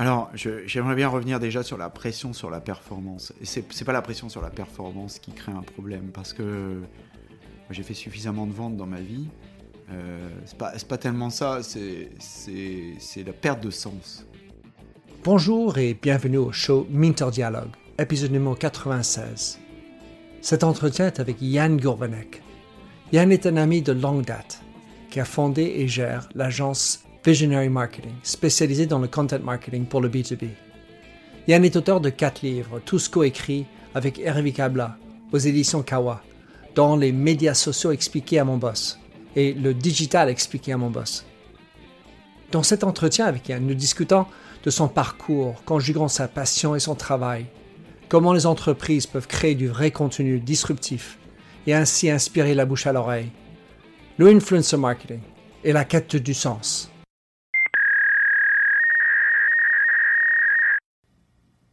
Alors, j'aimerais bien revenir déjà sur la pression sur la performance. Et c'est pas la pression sur la performance qui crée un problème, parce que j'ai fait suffisamment de ventes dans ma vie. Euh, c'est pas, tellement ça, c'est la perte de sens. Bonjour et bienvenue au show Minter Dialogue, épisode numéro 96. Cet entretien est avec Yann Gourvenek. Yann est un ami de longue date qui a fondé et gère l'agence Visionary Marketing, spécialisée dans le content marketing pour le B2B. Yann est auteur de quatre livres, tous coécrits avec Hervé Kabla aux éditions Kawa, dont Les médias sociaux expliqués à mon boss et Le digital expliqué à mon boss. Dans cet entretien avec Yann, nous discutons de son parcours, conjuguant sa passion et son travail, comment les entreprises peuvent créer du vrai contenu disruptif et ainsi inspirer la bouche à l'oreille, le influencer marketing et la quête du sens.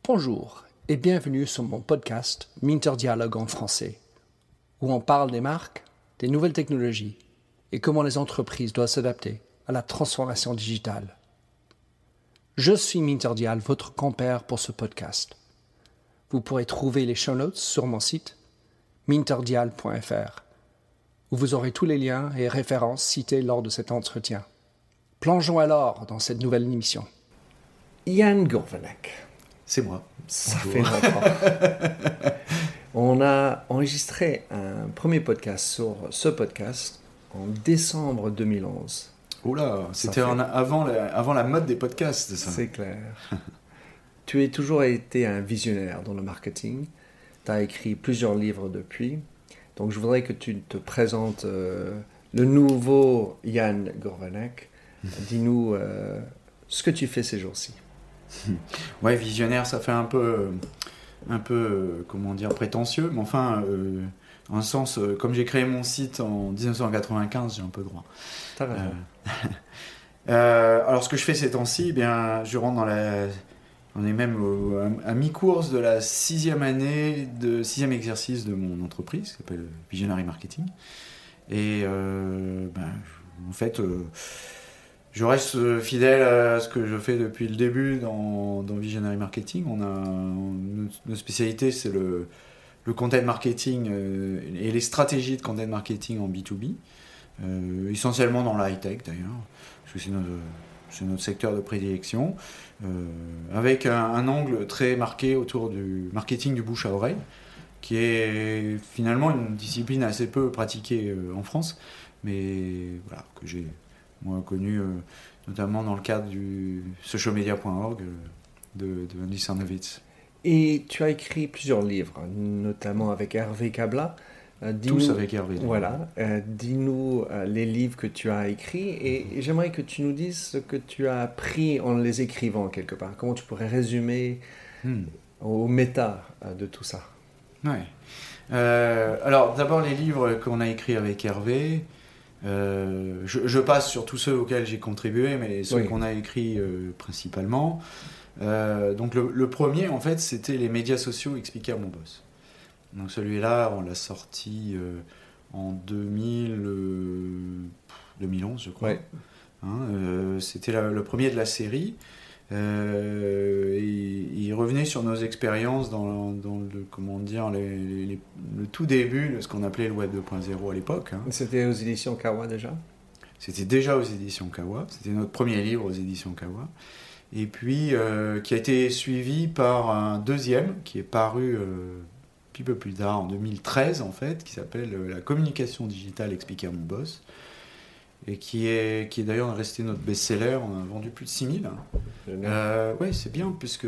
Bonjour et bienvenue sur mon podcast Minter Dialogue en français, où on parle des marques, des nouvelles technologies et comment les entreprises doivent s'adapter à la transformation digitale. Je suis Minter Dial, votre compère pour ce podcast. Vous pourrez trouver les show notes sur mon site minterdial.fr, où vous aurez tous les liens et références cités lors de cet entretien. Plongeons alors dans cette nouvelle émission. Yann Gourvenek. C'est moi. Ça fait longtemps. On a enregistré un premier podcast sur ce podcast en décembre 2011. Oula, c'était avant, la, avant la mode des podcasts, ça. C'est clair. tu as toujours été un visionnaire dans le marketing. Tu as écrit plusieurs livres depuis. Donc je voudrais que tu te présentes euh, le nouveau Yann Gorvanek. Dis-nous euh, ce que tu fais ces jours-ci. ouais, visionnaire, ça fait un peu, un peu, comment dire, prétentieux, mais enfin, euh, en un sens, euh, comme j'ai créé mon site en 1995, j'ai un peu droit. Euh, alors, ce que je fais ces temps-ci, eh bien, je rentre dans la, on est même à, mi-course de la sixième année, de sixième exercice de mon entreprise, qui s'appelle Visionary Marketing, et ben, en fait je reste euh, fidèle à ce que je fais depuis le début dans, Visionary Marketing. On a notre spécialité, c'est le, content marketing euh, et les stratégies de content marketing en B2B, euh, essentiellement dans la high-tech d'ailleurs, parce que c'est notre, secteur de prédilection, avec un, angle très marqué autour du marketing du bouche à oreille, qui est finalement une discipline assez peu pratiquée en France, mais que j'ai moi connu euh, notamment dans le cadre du socialmedia.org euh, de, de Andy Sarnovitz. Et tu as écrit plusieurs livres, notamment avec Hervé Kabla. Euh, Tous avec Hervé. Voilà. Dis-nous les livres que tu as écrits et, j'aimerais que tu nous dises ce que tu as appris en les écrivant quelque part. Comment tu pourrais résumer hmm. au méta de tout ça? Ouais. alors d'abord les livres qu'on a écrits avec Hervé. Euh, je, passe sur tous ceux auxquels j'ai contribué, mais ceux qu'on a écrits euh, principalement. Euh, donc le, premier, en fait, c'était les médias sociaux expliqués à mon boss. Donc celui-là, on l'a sorti en 2000, 2011, je crois. Hein, c'était le premier de la série. Euh, il revenait sur nos expériences dans, le, comment dire, le tout début de ce qu'on appelait le Web 2.0 à l'époque. Hein. C'était aux éditions Kawa déjà? C'était déjà aux éditions Kawa. C'était notre premier livre aux éditions Kawa. Et puis, euh, qui a été suivi par un deuxième qui est paru euh, petit peu plus tard, en 2013 en fait, qui s'appelle La communication digitale expliquée à mon boss et qui est, qui est d'ailleurs resté notre best-seller. On a vendu plus de 6000. Euh, oui, c'est bien, puisque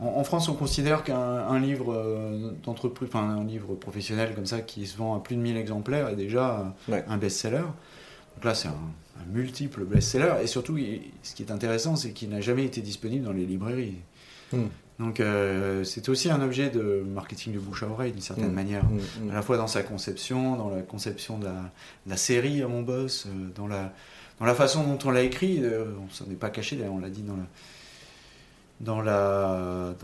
en, France, on considère qu'un livre euh, d'entreprise, enfin un livre professionnel comme ça, qui se vend à plus de 1000 exemplaires, est déjà un best-seller. Donc là, c'est un, multiple best-seller. Et surtout, ce qui est intéressant, c'est qu'il n'a jamais été disponible dans les librairies. Hmm. Donc euh, c'est aussi un objet de marketing de bouche à oreille d'une certaine mm. manière, mm, mm. à la fois dans sa conception, dans la conception de la, série à mon boss, euh, dans, la, dans la façon dont on l'a écrit, euh, on s'en est pas caché, on l'a dit dans la, dans la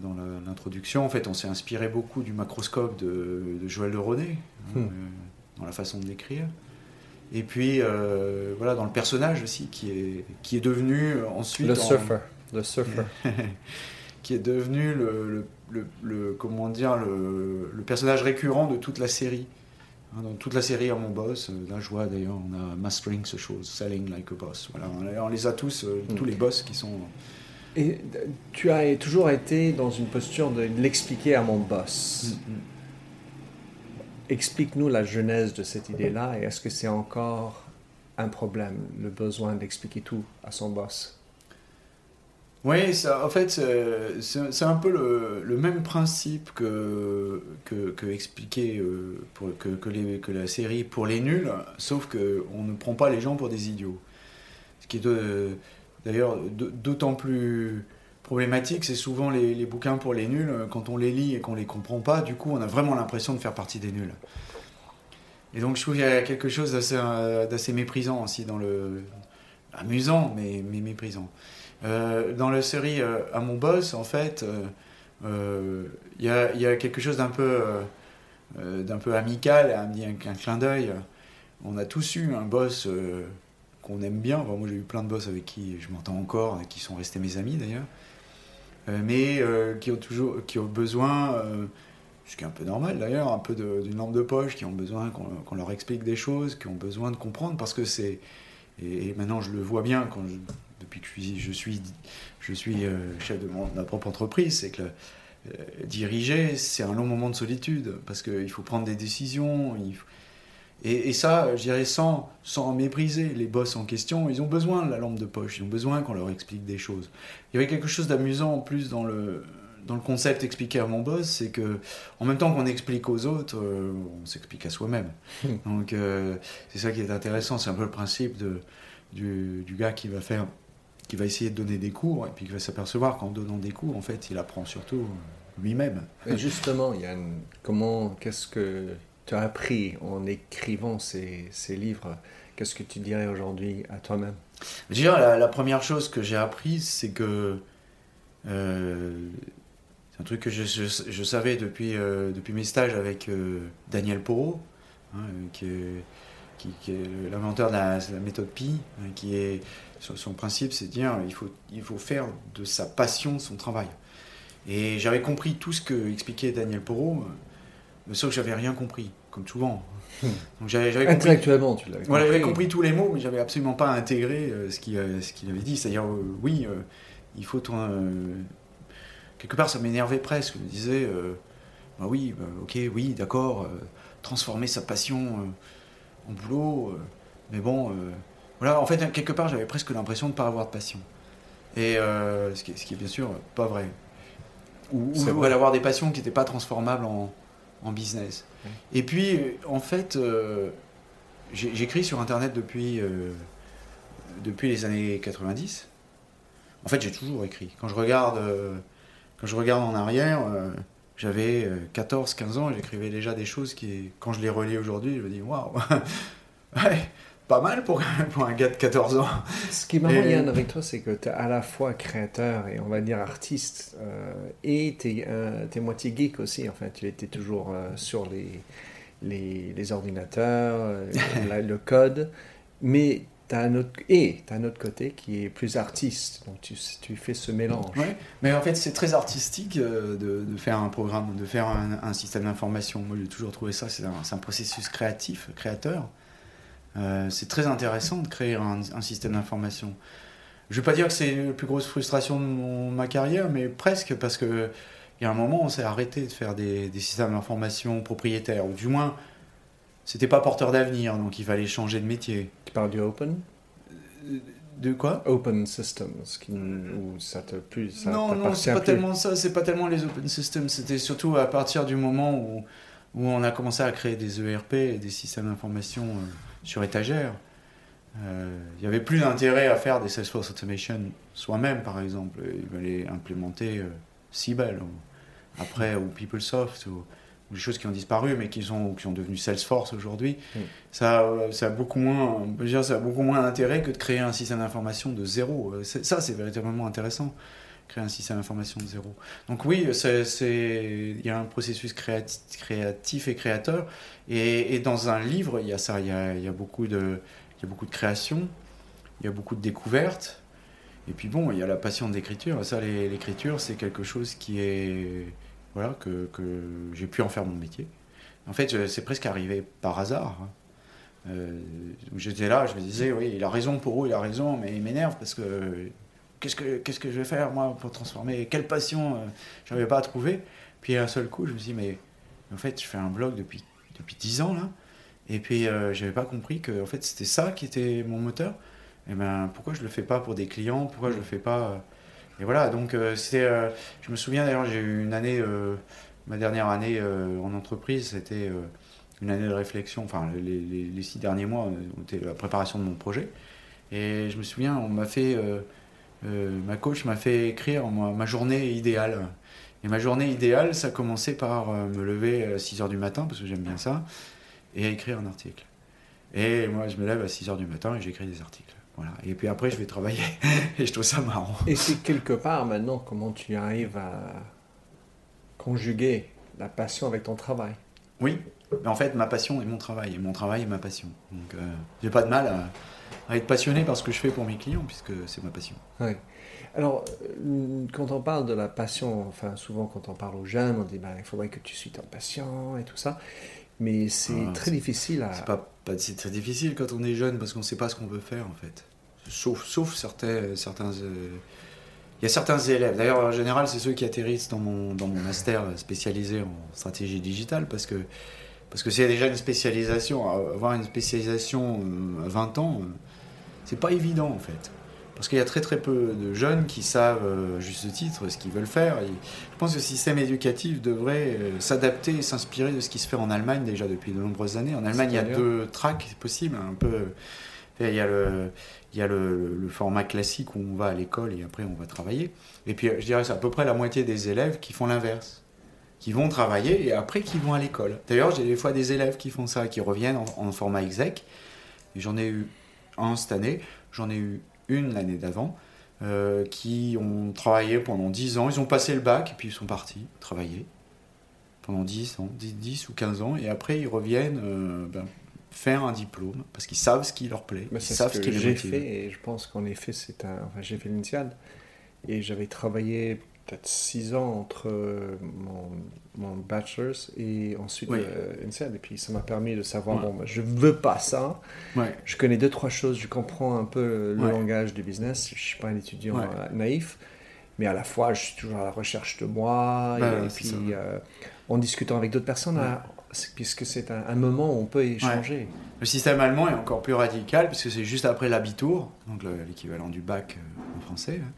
dans l'introduction, en fait, on s'est inspiré beaucoup du macroscope de, de Joël de Rodet, hein, dans la façon de l'écrire. Et puis, euh, voilà, dans le personnage aussi, qui est, qui est devenu ensuite. Le surfer. Le surfer. qui est devenu le, le, le, comment dire, le, le, personnage récurrent de toute la série. Hein, dans toute la série à mon boss, euh, là je vois d'ailleurs, on a Mastering ce chose, Selling Like a Boss. Voilà, on les a tous, euh, tous mm. les boss qui sont. Et tu as toujours été dans une posture de l'expliquer à mon boss. Mm, mm. Explique-nous la genèse de cette idée-là et est-ce que c'est encore un problème, le besoin d'expliquer tout à son boss? Oui, ça, en fait, c'est un peu le, même principe que, que, expliquer euh, pour, que, que, que, la série pour les nuls, sauf qu'on ne prend pas les gens pour des idiots. Ce qui est d'ailleurs d'autant plus problématique, c'est souvent les, bouquins pour les nuls, quand on les lit et qu'on les comprend pas, du coup, on a vraiment l'impression de faire partie des nuls. Et donc, je trouve qu'il y a quelque chose d'assez méprisant aussi dans le. amusant, mais méprisant. Euh, dans la série euh, À mon boss, en fait, il euh, y a, quelque chose d'un peu, d'un peu amical, un, un clin d'œil. On a tous eu un boss qu'on aime bien. moi, j'ai eu plein de boss avec qui je m'entends encore, et qui sont restés mes amis d'ailleurs, mais qui ont toujours, qui ont besoin, ce qui est un peu normal d'ailleurs, un peu d'une lampe de poche, qui ont besoin qu'on leur explique des choses, qui ont besoin de comprendre, parce que c'est et, maintenant je le vois bien quand je, depuis que je suis, je suis, euh, chef de, ma propre entreprise, c'est que euh, diriger, c'est un long moment de solitude, parce qu'il faut prendre des décisions. et, ça, je dirais, sans, sans mépriser les boss en question, ils ont besoin de la lampe de poche, ils ont besoin qu'on leur explique des choses. Il y avait quelque chose d'amusant en plus dans le, dans le concept expliqué à mon boss, c'est que en même temps qu'on explique aux autres, euh, on s'explique à soi-même. Hmm. Donc c'est ça qui est intéressant, c'est un peu le principe de, du, du, gars qui va faire qui va essayer de donner des cours et puis qui va s'apercevoir qu'en donnant des cours, en fait, il apprend surtout euh, lui-même. Et justement, Yann, comment, qu'est-ce que tu as appris en écrivant ces, ces livres? Qu'est-ce que tu dirais aujourd'hui à toi-même? Dirais, la, la, première chose que j'ai appris, c'est que euh, c'est un truc que je, je, savais depuis, euh, depuis mes stages avec Daniel Porot, hein, qui est, qui, est l'inventeur de la, méthode Pi, hein, qui est son principe, c'est de dire il faut, il faut faire de sa passion son travail. Et j'avais compris tout ce que expliquait Daniel Porot, mais sauf que j'avais rien compris, comme souvent. Hmm. Donc j'avais, Intellectuellement, tu l'avais compris. Voilà, j'avais compris tous les mots, mais j'avais absolument pas intégré euh, ce, qu'il, euh, ce qu'il avait dit. C'est-à-dire, euh, oui, il faut. quelque part, ça m'énervait presque. Je me disais, bah oui, bah, ok, oui, d'accord, transformer sa passion en boulot, mais bon voilà, en fait, quelque part, j'avais presque l'impression de ne pas avoir de passion. Et euh, ce, qui est, ce, qui est, bien sûr pas vrai. Ou, ou avoir des passions qui n'étaient pas transformables en, en business. Et puis, en fait, euh, j'écris sur Internet depuis, euh, depuis les années 90. En fait, j'ai toujours écrit. Quand je regarde, quand je regarde en arrière, j'avais 14-15 ans, j'écrivais déjà des choses qui, quand je les relis aujourd'hui, je me dis waouh, ouais, pas mal pour, pour, un gars de 14 ans. Ce qui est marrant, Yann, avec toi, c'est que tu es à la fois créateur et on va dire artiste, euh, et tu es, es, moitié geek aussi. Enfin, tu étais toujours euh, sur les, les, les ordinateurs, euh, le code, mais as un autre, et tu as un autre côté qui est plus artiste. Donc tu, tu fais ce mélange. Mais en fait, c'est très artistique de, de, faire un programme, de faire un, un système d'information. Moi, j'ai toujours trouvé ça, c'est un, un processus créatif, créateur. Euh, c'est très intéressant de créer un, système d'information. Je ne vais pas dire que c'est la plus grosse frustration de ma carrière, mais presque, parce qu'il y a un moment, on s'est arrêté de faire des, systèmes d'information propriétaires, ou du moins, c'était pas porteur d'avenir, donc il fallait changer de métier. Tu parles du open? Euh, de quoi? Open systems, qui, ou ça te plus ça Non, non, c'est pas tellement ça, c'est pas tellement les open systems, c'était surtout à partir du moment où, où on a commencé à créer des ERP et des systèmes d'information euh, sur étagère. Euh, il n'y avait plus d'intérêt à faire des Salesforce Automation soi-même, par exemple. Il fallait implémenter euh, Siebel, ou, après, ou PeopleSoft, ou, des choses qui ont disparu, mais qui sont, qui sont devenues Salesforce aujourd'hui. Mm. Ça, ça, a beaucoup moins, dire, ça a beaucoup moins d'intérêt que de créer un système d'information de zéro. Ça, c'est véritablement intéressant. créer un système d'information de zéro. Donc oui, il y a un processus créati- créatif et créateur. Et, et dans un livre, il y a ça, il y a, il y a beaucoup de, il y a beaucoup de création, il y a beaucoup de découvertes. Et puis bon, il y a la passion de l'écriture. Ça, les- l'écriture, c'est quelque chose qui est, voilà, que, que j'ai pu en faire mon métier. En fait, je- c'est presque arrivé par hasard. hein. Euh, J'étais là, je me disais, oui, il a raison pour où, il a raison, mais il m'énerve parce que qu'est-ce que je vais faire moi pour transformer Quelle passion euh, j'avais pas à trouver. Puis un seul coup, je me suis dit, mais en fait, je fais un blog depuis depuis 10 ans là, et puis euh, j'avais pas compris que en fait c'était ça qui était mon moteur. Et ben pourquoi je le fais pas pour des clients? Pourquoi je le fais pas euh, Et voilà, donc euh, c'était. euh, je me souviens d'ailleurs, j'ai eu une année, euh, ma dernière année euh, en entreprise, c'était euh, une année de réflexion. Enfin, les, six derniers mois ont été la préparation de mon projet. Et je me souviens, on m'a fait, ma coach m'a fait écrire ma, journée idéale. Et ma journée idéale, ça commençait par me lever à 6 h du matin, parce que j'aime bien ça, et à écrire un article. Et moi, je me lève à 6 h du matin et j'écris des articles. Voilà. Et puis après, je vais travailler. et je trouve ça marrant. Et c'est quelque part maintenant comment tu arrives à conjuguer la passion avec ton travail. Oui, mais en fait, ma passion est mon travail, et mon travail est ma passion. Donc, euh, j'ai pas de mal à, à être passionné par ce que je fais pour mes clients, puisque c'est ma passion. Oui. Alors, euh, quand on parle de la passion, enfin souvent quand on parle aux jeunes, on dit ben, il faudrait que tu suis ton patient et tout ça, mais c'est Ah, très difficile à. C'est pas, pas c'est très difficile quand on est jeune, parce qu'on sait pas ce qu'on veut faire, en fait. Sauf, sauf certains, certains, euh, il y a certains élèves. D'ailleurs, en général, c'est ceux qui atterrissent dans mon, dans mon master spécialisé en stratégie digitale, parce que parce que c'est déjà une spécialisation. Avoir une spécialisation euh, à 20 ans, euh, c'est pas évident, en fait. Parce qu'il y a très très peu de jeunes qui savent, euh, juste titre, ce qu'ils veulent faire. Et je pense que le système éducatif devrait euh, s'adapter et s'inspirer de ce qui se fait en Allemagne déjà depuis de nombreuses années. En Allemagne, il y a deux tracks possibles. Un peu, il y a le, il y a le, le format classique où on va à l'école et après on va travailler. Et puis je dirais c'est à peu près la moitié des élèves qui font l'inverse. Qui vont travailler et après qui vont à l'école. D'ailleurs, j'ai des fois des élèves qui font ça, qui reviennent en, en format exec. J'en ai eu un cette année, j'en ai eu une l'année d'avant, euh, qui ont travaillé pendant 10 ans. Ils ont passé le bac et puis ils sont partis travailler pendant 10 ans, 10, 10 ou 15 ans. Et après, ils reviennent euh, ben, faire un diplôme parce qu'ils savent ce qui leur plaît. Mais ils c'est savent ce ce que qui les j'ai fait et je pense qu'en effet c'est un. Enfin, j'ai fait l'INSEAD et j'avais travaillé peut-être six ans entre euh, mon, mon bachelor's et ensuite Oui. euh, l'INSEAD et puis ça m'a permis de savoir Ouais. bon, bah, je veux pas ça. Ouais. Je connais deux trois choses, je comprends un peu le Ouais. langage du business. Je suis pas un étudiant euh, naïf. Mais à la fois, je suis toujours à la recherche de moi. Bah, et, c'est puis, euh, en discutant avec d'autres personnes, à- puisque c'est un, un moment où on peut échanger. Le système allemand est encore plus radical puisque c'est juste après l'habitour, donc le- l'équivalent du bac en français. hein.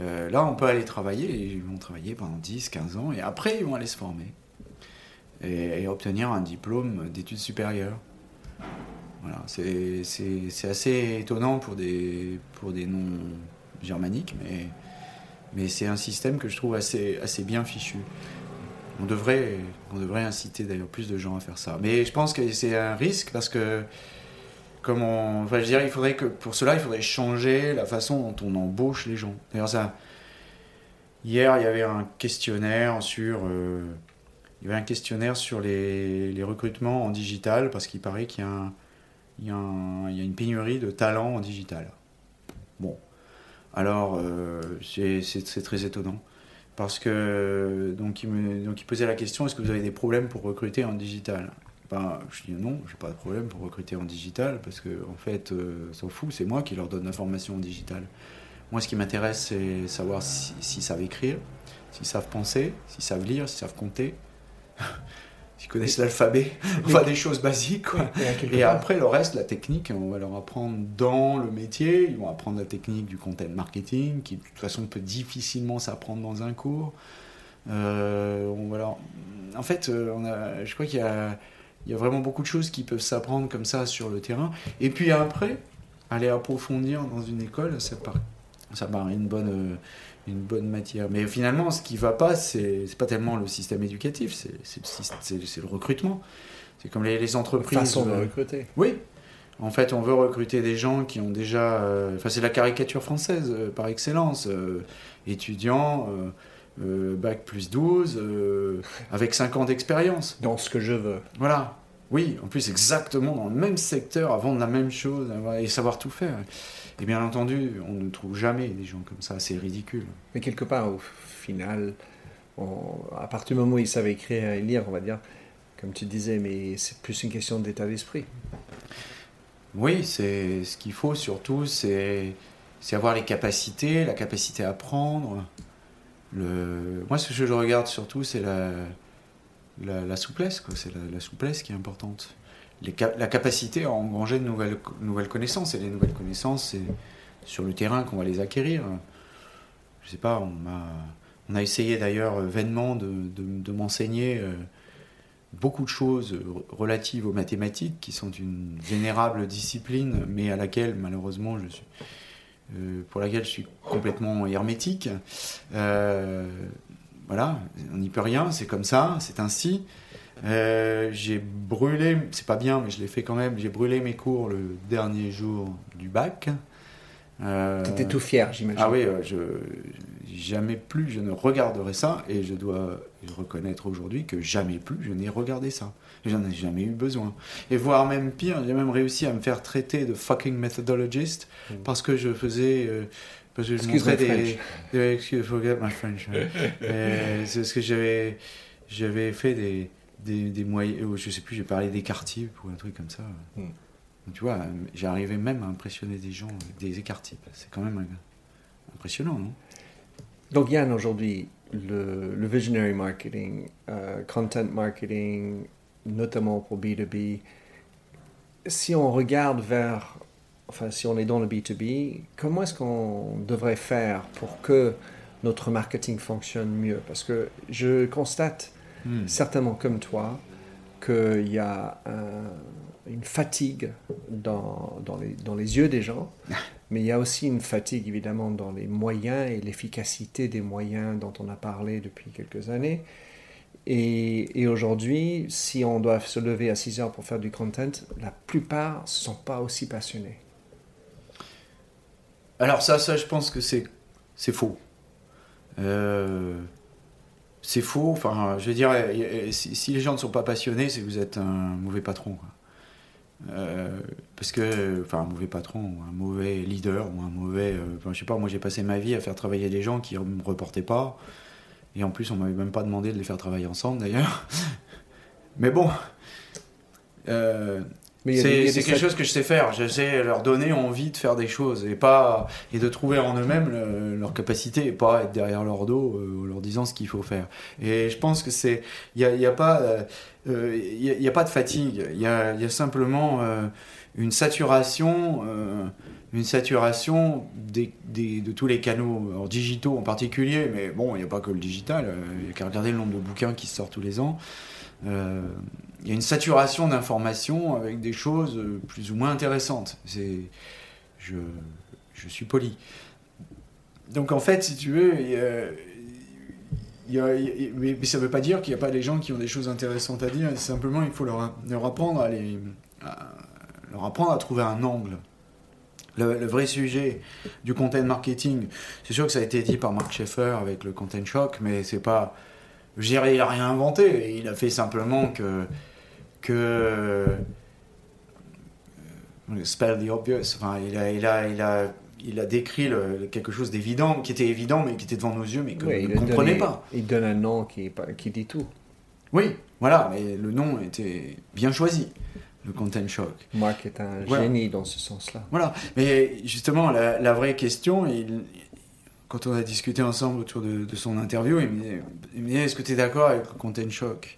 Euh, là, on peut aller travailler, ils vont travailler pendant 10, 15 ans, et après, ils vont aller se former et, obtenir un diplôme d'études supérieures. Voilà, c'est assez étonnant pour des, pour des noms germaniques, mais, mais c'est un système que je trouve assez, assez bien fichu. On devrait, on devrait inciter d'ailleurs plus de gens à faire ça. Mais je pense que c'est un risque parce que, comme on, enfin, je il faudrait que pour cela, il faudrait changer la façon dont on embauche les gens. D'ailleurs, hier, il y avait un questionnaire sur, euh, il y avait un questionnaire sur les, recrutements en digital parce qu'il paraît qu'il y a, une pénurie de talents en digital. Bon, alors euh, c'est très étonnant parce que donc il, me, il posait la question est-ce que vous avez des problèmes pour recruter en digital? Ben, je dis non, j'ai pas de problème pour recruter en digital parce que en fait, euh, s'en fout, c'est moi qui leur donne l'information en digital. Moi, ce qui m'intéresse, c'est savoir si- s'ils savent écrire, s'ils savent penser, s'ils savent lire, s'ils savent compter, s'ils connaissent l'alphabet, enfin des choses basiques. Quoi. Et après, le reste, la technique, on va leur apprendre dans le métier. Ils vont apprendre la technique du content marketing, qui de toute façon peut difficilement s'apprendre dans un cours. Euh, on va leur- En fait, euh, on a... je crois qu'il y a... il y a vraiment beaucoup de choses qui peuvent s'apprendre comme ça sur le terrain. Et puis après, aller approfondir dans une école, ça paraît, ça paraît une bonne, euh, une bonne matière. Mais finalement, ce qui va pas, c'est pas tellement le système éducatif, c'est le, le recrutement. C'est comme les, les entreprises. façon de euh, recruter. oui. En fait, on veut recruter des gens qui ont déjà. euh, Enfin, c'est la caricature française euh, par excellence. euh, étudiants, bac plus 12, euh, avec 5 ans d'expérience. Dans ce que je veux. Voilà. Oui, en plus, exactement dans le même secteur, à vendre la même chose et savoir tout faire. Et bien entendu, on ne trouve jamais des gens comme ça. C'est ridicule. Mais quelque part, au final, on- à partir du moment où ils savent écrire et lire, on va dire, comme tu disais, mais c'est plus une question d'état d'esprit. Oui, c'est ce qu'il faut surtout, c'est avoir les capacités, la capacité à apprendre. Moi, ce que je regarde surtout, c'est la, souplesse. C'est la, souplesse qui est importante. La capacité à engranger de nouvelles, connaissances. Et les nouvelles connaissances, c'est sur le terrain qu'on va les acquérir. Je sais pas, on a, essayé d'ailleurs vainement de, m'enseigner euh, beaucoup de choses re- relatives aux mathématiques, qui sont une vénérable discipline, mais à laquelle malheureusement je suis, pour laquelle je suis complètement hermétique. Euh, voilà, on n'y peut rien, c'est comme ça, c'est ainsi. Euh, j'ai brûlé, c'est pas bien, mais je l'ai fait quand même. J'ai brûlé mes cours le dernier jour du bac. Euh, Tu étais tout fier, j'imagine. ah oui, euh, je jamais plus je ne regarderai ça et je dois reconnaître aujourd'hui que jamais plus je n'ai regardé ça. J'en ai jamais eu besoin. Et voire même pire, j'ai même réussi à me faire traiter de fucking methodologist Mm. parce que je faisais euh, parce que je Excuse montrais des, des- excuse forget my French. ouais. Euh, c'est ce que j'avais j'avais fait des des, des moyens je sais plus j'ai parlé d'écart-types ou un truc comme ça. Mm. Tu vois, j'arrivais même à impressionner des gens avec des écart-types. C'est quand même impressionnant, non? Donc Yann, aujourd'hui, le, le visionary marketing, euh, content marketing, notamment pour B2B, si on regarde vers, enfin si on est dans le B2B, comment est-ce qu'on devrait faire pour que notre marketing fonctionne mieux? Parce que je constate, Hmm. certainement comme toi, qu'il y a un- une fatigue dans, dans, les, dans les yeux des gens, mais il y a aussi une fatigue évidemment dans les moyens et l'efficacité des moyens dont on a parlé depuis quelques années. Et, aujourd'hui, si on doit se lever à 6 heures pour faire du content, la plupart ne sont pas aussi passionnés. Alors ça, ça, je pense que c'est faux. Euh, c'est faux. Enfin, je veux dire, si, les gens ne sont pas passionnés, c'est que vous êtes un mauvais patron. Euh, parce que, enfin, un mauvais patron, un mauvais leader, ou un mauvais. euh, enfin, je sais pas, moi j'ai passé ma vie à faire travailler des gens qui ne me reportaient pas. Et en plus, on m'avait même pas demandé de les faire travailler ensemble d'ailleurs. Mais bon. Euh, c'est quelque chose que je sais faire. Je sais leur donner envie de faire des choses et pas et de trouver en eux-mêmes le- leur capacité et pas être derrière leur dos euh, en leur disant ce qu'il faut faire. Et je pense que c'est il y a, y a pas euh, euh, y a, il y a pas de fatigue. Il y a, il y a simplement une saturation. Une saturation de tous les canaux digitaux en particulier, mais bon, il n'y a pas que le digital, euh, il n'y a qu'à regarder le nombre de bouquins qui sortent tous les ans. Euh, il y a une saturation d'informations avec des choses euh, plus ou moins intéressantes. C'est, je, je suis poli. Donc en fait, si tu veux, mais, ça ne veut pas dire qu'il n'y a pas des gens qui ont des choses intéressantes à dire. Simplement, il faut leur, apprendre à les, leur apprendre à trouver un angle. Le, le vrai sujet du content marketing, c'est sûr que ça a été dit par Mark Schaeffer avec le content shock, mais c'est pas. Je dirais, il a rien inventé. Il a fait simplement que. que euh, spell the obvious. Enfin, il a, il a, il a, il a décrit le- quelque chose d'évident, qui était évident, mais qui était devant nos yeux, mais que ne a comprenait donné- pas. Il donne un nom qui, qui dit tout. Oui, voilà, mais le nom était bien choisi, le content shock. Marc est un Voilà. génie dans ce sens-là. Voilà, mais justement, la, la vraie question, il- quand on a discuté ensemble autour de, de son interview, il me disait, est-ce que tu es d'accord avec le content shock?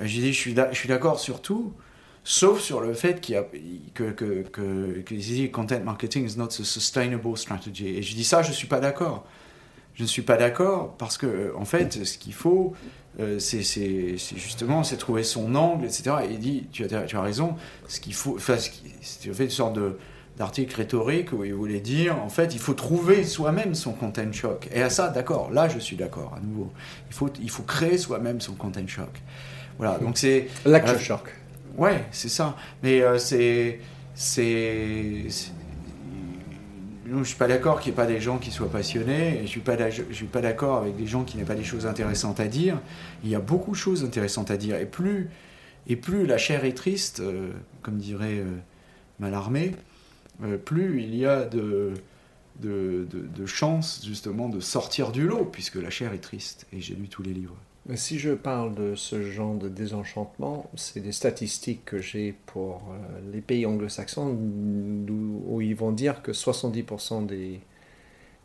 Euh, J'ai dit, je suis d'accord sur tout, sauf sur le fait qu'il y a, que, que, que, content marketing is not a sustainable strategy. Et je dis ça, je ne suis pas d'accord. Je ne suis pas d'accord parce que, en fait, ce qu'il faut, euh, c'est justement c'est trouver son angle, etc. Et il dit, tu as, tu as raison, ce qu'il faut, enfin, c'est fait une sorte de d'article rhétorique où il voulait dire, en fait, il faut trouver soi-même son content shock. Et à ça, d'accord, là, je suis d'accord, à nouveau. Il faut, il faut créer soi-même son content shock. Voilà, donc c'est... Lecture Euh, shock. Ouais, c'est ça. Mais euh, c'est c'est. Je ne suis pas d'accord qu'il n'y ait pas des gens qui soient passionnés, je ne suis pas, d'accord avec des gens qui n'aient pas des choses intéressantes à dire. Il y a beaucoup de choses intéressantes à dire, et plus, la chair est triste, euh, comme dirait euh, Malarmé, euh, plus il y a de chances justement de sortir du lot, puisque la chair est triste, et j'ai lu tous les livres. Si je parle de ce genre de désenchantement, c'est des statistiques que j'ai pour euh, les pays anglo-saxons où, ils vont dire que 70% des,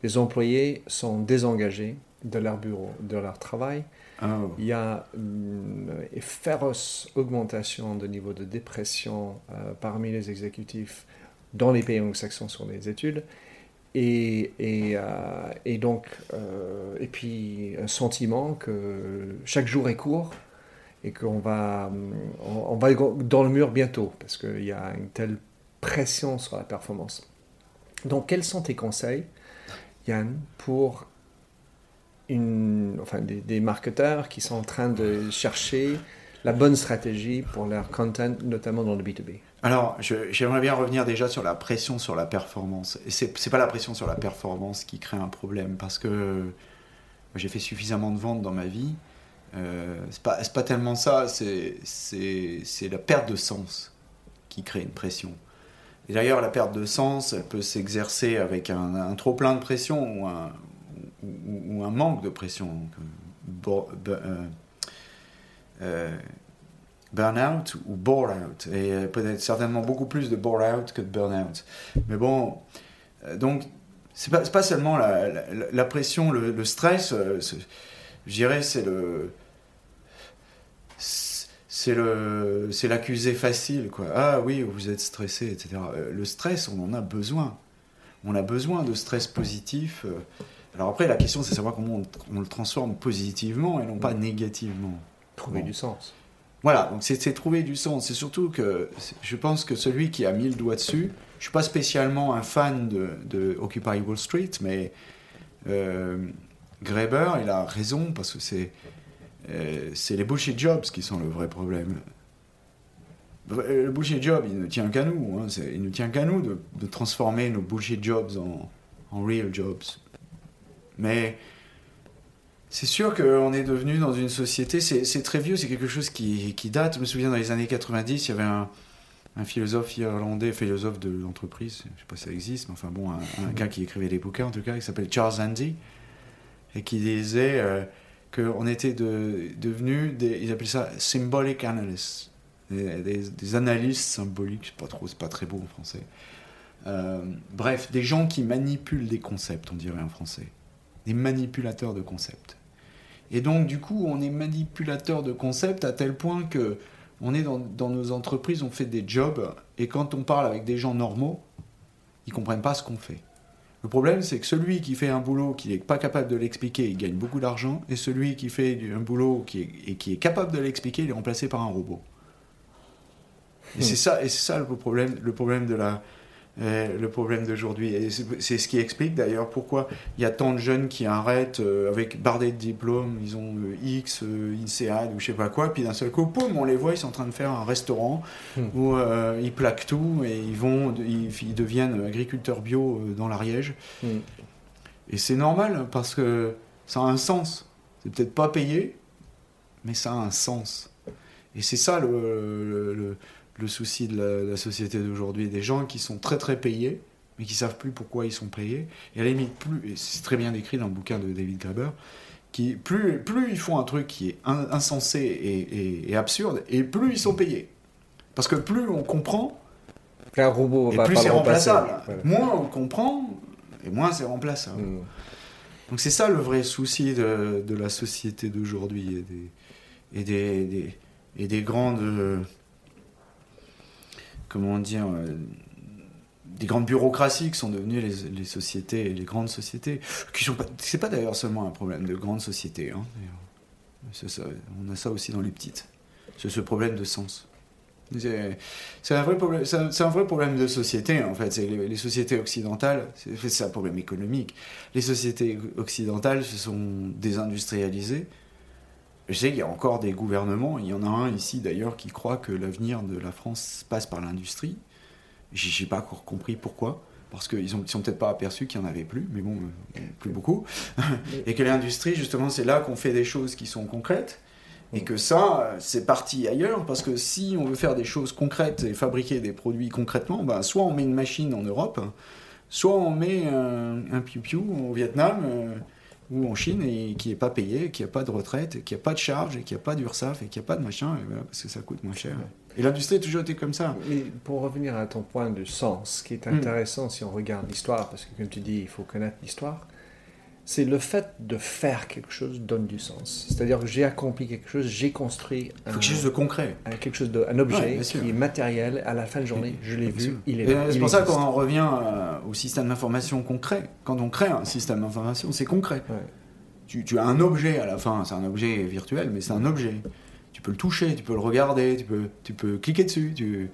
des, employés sont désengagés de leur bureau, de leur travail. Ah Il y a une féroce augmentation de niveau de dépression euh, parmi les exécutifs dans les pays anglo-saxons sur les études. Et, et, euh, et donc, euh, et puis un sentiment que chaque jour est court et qu'on va, on, va dans le mur bientôt parce qu'il y a une telle pression sur la performance. Donc, quels sont tes conseils, Yann, pour une, enfin, des, des marketeurs qui sont en train de chercher la bonne stratégie pour leur content, notamment dans le B2B alors, j'aimerais bien revenir déjà sur la pression sur la performance. C'est, n'est pas la pression sur la performance qui crée un problème, parce que j'ai fait suffisamment de ventes dans ma vie. Euh, c'est pas, pas tellement ça, c'est, la perte de sens qui crée une pression. Et d'ailleurs, la perte de sens, elle peut s'exercer avec un, trop plein de pression ou un, ou, un manque de pression. Euh, euh, burn-out ou bore-out. Et euh, peut-être certainement beaucoup plus de bore-out que de burn-out. Mais bon, euh, donc, c'est pas, pas seulement la, pression, le, stress, euh, je dirais, c'est le. C'est le, c'est l'accusé facile, quoi. Ah oui, vous êtes stressé, etc. Le stress, on en a besoin. On a besoin de stress positif. Alors après, la question, c'est savoir comment on, le transforme positivement et non pas négativement. Trouver du sens. Voilà, donc c'est trouver du sens. C'est surtout que je pense que celui qui a mis le doigt dessus, je suis pas spécialement un fan de, Occupy Wall Street, mais euh, Graeber, il a raison parce que c'est euh, les bullshit jobs qui sont le vrai problème. Le bullshit job, il ne tient qu'à nous. Hein, il ne tient qu'à nous de, de, transformer nos bullshit jobs en, en real jobs. Mais c'est sûr qu'on est devenu dans une société, c'est très vieux, c'est quelque chose qui, date. Je me souviens dans les années 90, il y avait un, philosophe irlandais, philosophe de l'entreprise, je ne sais pas si ça existe, mais enfin bon, un, gars qui écrivait des bouquins en tout cas, qui s'appelle Charles Andy, et qui disait euh, qu'on était devenu, des, ils appelaient ça symbolic analysts, des, analystes symboliques, c'est pas trop, c'est pas très beau en français. Euh, bref, des gens qui manipulent des concepts, on dirait en français, des manipulateurs de concepts. Et donc, du coup, on est manipulateur de concepts à tel point que on est dans, nos entreprises, on fait des jobs, et quand on parle avec des gens normaux, ils comprennent pas ce qu'on fait. Le problème, c'est que celui qui fait un boulot qui n'est pas capable de l'expliquer, il gagne beaucoup d'argent, et celui qui fait un boulot qui est, et qui est capable de l'expliquer, il est remplacé par un robot. Et c'est ça, et c'est ça le problème, le problème de la, euh, le problème d'aujourd'hui. Et c'est ce qui explique d'ailleurs pourquoi il y a tant de jeunes qui arrêtent euh, avec bardé de diplômes, ils ont euh, X, INSEAD ou je sais pas quoi, puis d'un seul coup, poum, on les voit, ils sont en train de faire un restaurant hmm. où ils plaquent tout et ils vont, ils, deviennent agriculteurs bio dans l'Ariège. Hmm. Et c'est normal parce que ça a un sens. C'est peut-être pas payé, mais ça a un sens. Et c'est ça le le souci de la, société d'aujourd'hui. Des gens qui sont très très payés, mais qui savent plus pourquoi ils sont payés. Et à la limite, plus, et c'est très bien décrit dans le bouquin de David Graeber, qui, plus, plus ils font un truc qui est insensé et, absurde, et plus ils sont payés. Parce que plus on comprend, robot et plus c'est remplaçable. Moins on comprend, et moins c'est remplaçable. Mm. Donc c'est ça le vrai souci de, de la société d'aujourd'hui et des, et des, des, et des grandes comment dire, euh, des grandes bureaucraties qui sont devenues les, sociétés, les grandes sociétés, qui sont pas, pas d'ailleurs seulement un problème de grandes sociétés, hein, on a ça aussi dans les petites, c'est ce problème de sens. C'est un, vrai problème, un, vrai problème de société, en fait. Les, sociétés occidentales, c'est un problème économique. Les sociétés occidentales se sont désindustrialisées, je sais qu'il y a encore des gouvernements, il y en a un ici d'ailleurs qui croit que l'avenir de la France passe par l'industrie. J'ai pas encore compris pourquoi parce qu'ils ne sont peut-être pas aperçus qu'il n'y en avait plus, mais bon, euh, plus beaucoup. et que l'industrie, justement, c'est là qu'on fait des choses qui sont concrètes. Et que ça, c'est parti ailleurs, parce que si on veut faire des choses concrètes et fabriquer des produits concrètement, ben, soit on met une machine en Europe, soit on met un, un piou-piou au Vietnam euh, ou en Chine et qui n'est pas payé, qui n'a pas de retraite, qui n'a pas de charge, et qui n'a pas d'URSAF et qui n'a pas de machin, parce que ça coûte moins cher. Et l'industrie a toujours été comme ça. Mais pour revenir à ton point de sens, ce qui est hmm. intéressant si on regarde l'histoire, parce que comme tu dis, il faut connaître l'histoire, c'est le fait de faire quelque chose donne du sens. C'est-à-dire que j'ai accompli quelque chose, j'ai construit un, quelque chose de concret, un, quelque chose de, un objet qui est matériel. À la fin de journée, je l'ai vu, il est. C'est pour ça qu'on en revient euh, au système d'information concret. Quand on crée un système d'information, c'est concret. Tu, tu, as un objet à la fin, c'est un objet virtuel, mais c'est un objet tu peux le toucher, tu peux le regarder, tu peux, tu peux cliquer dessus. Tu,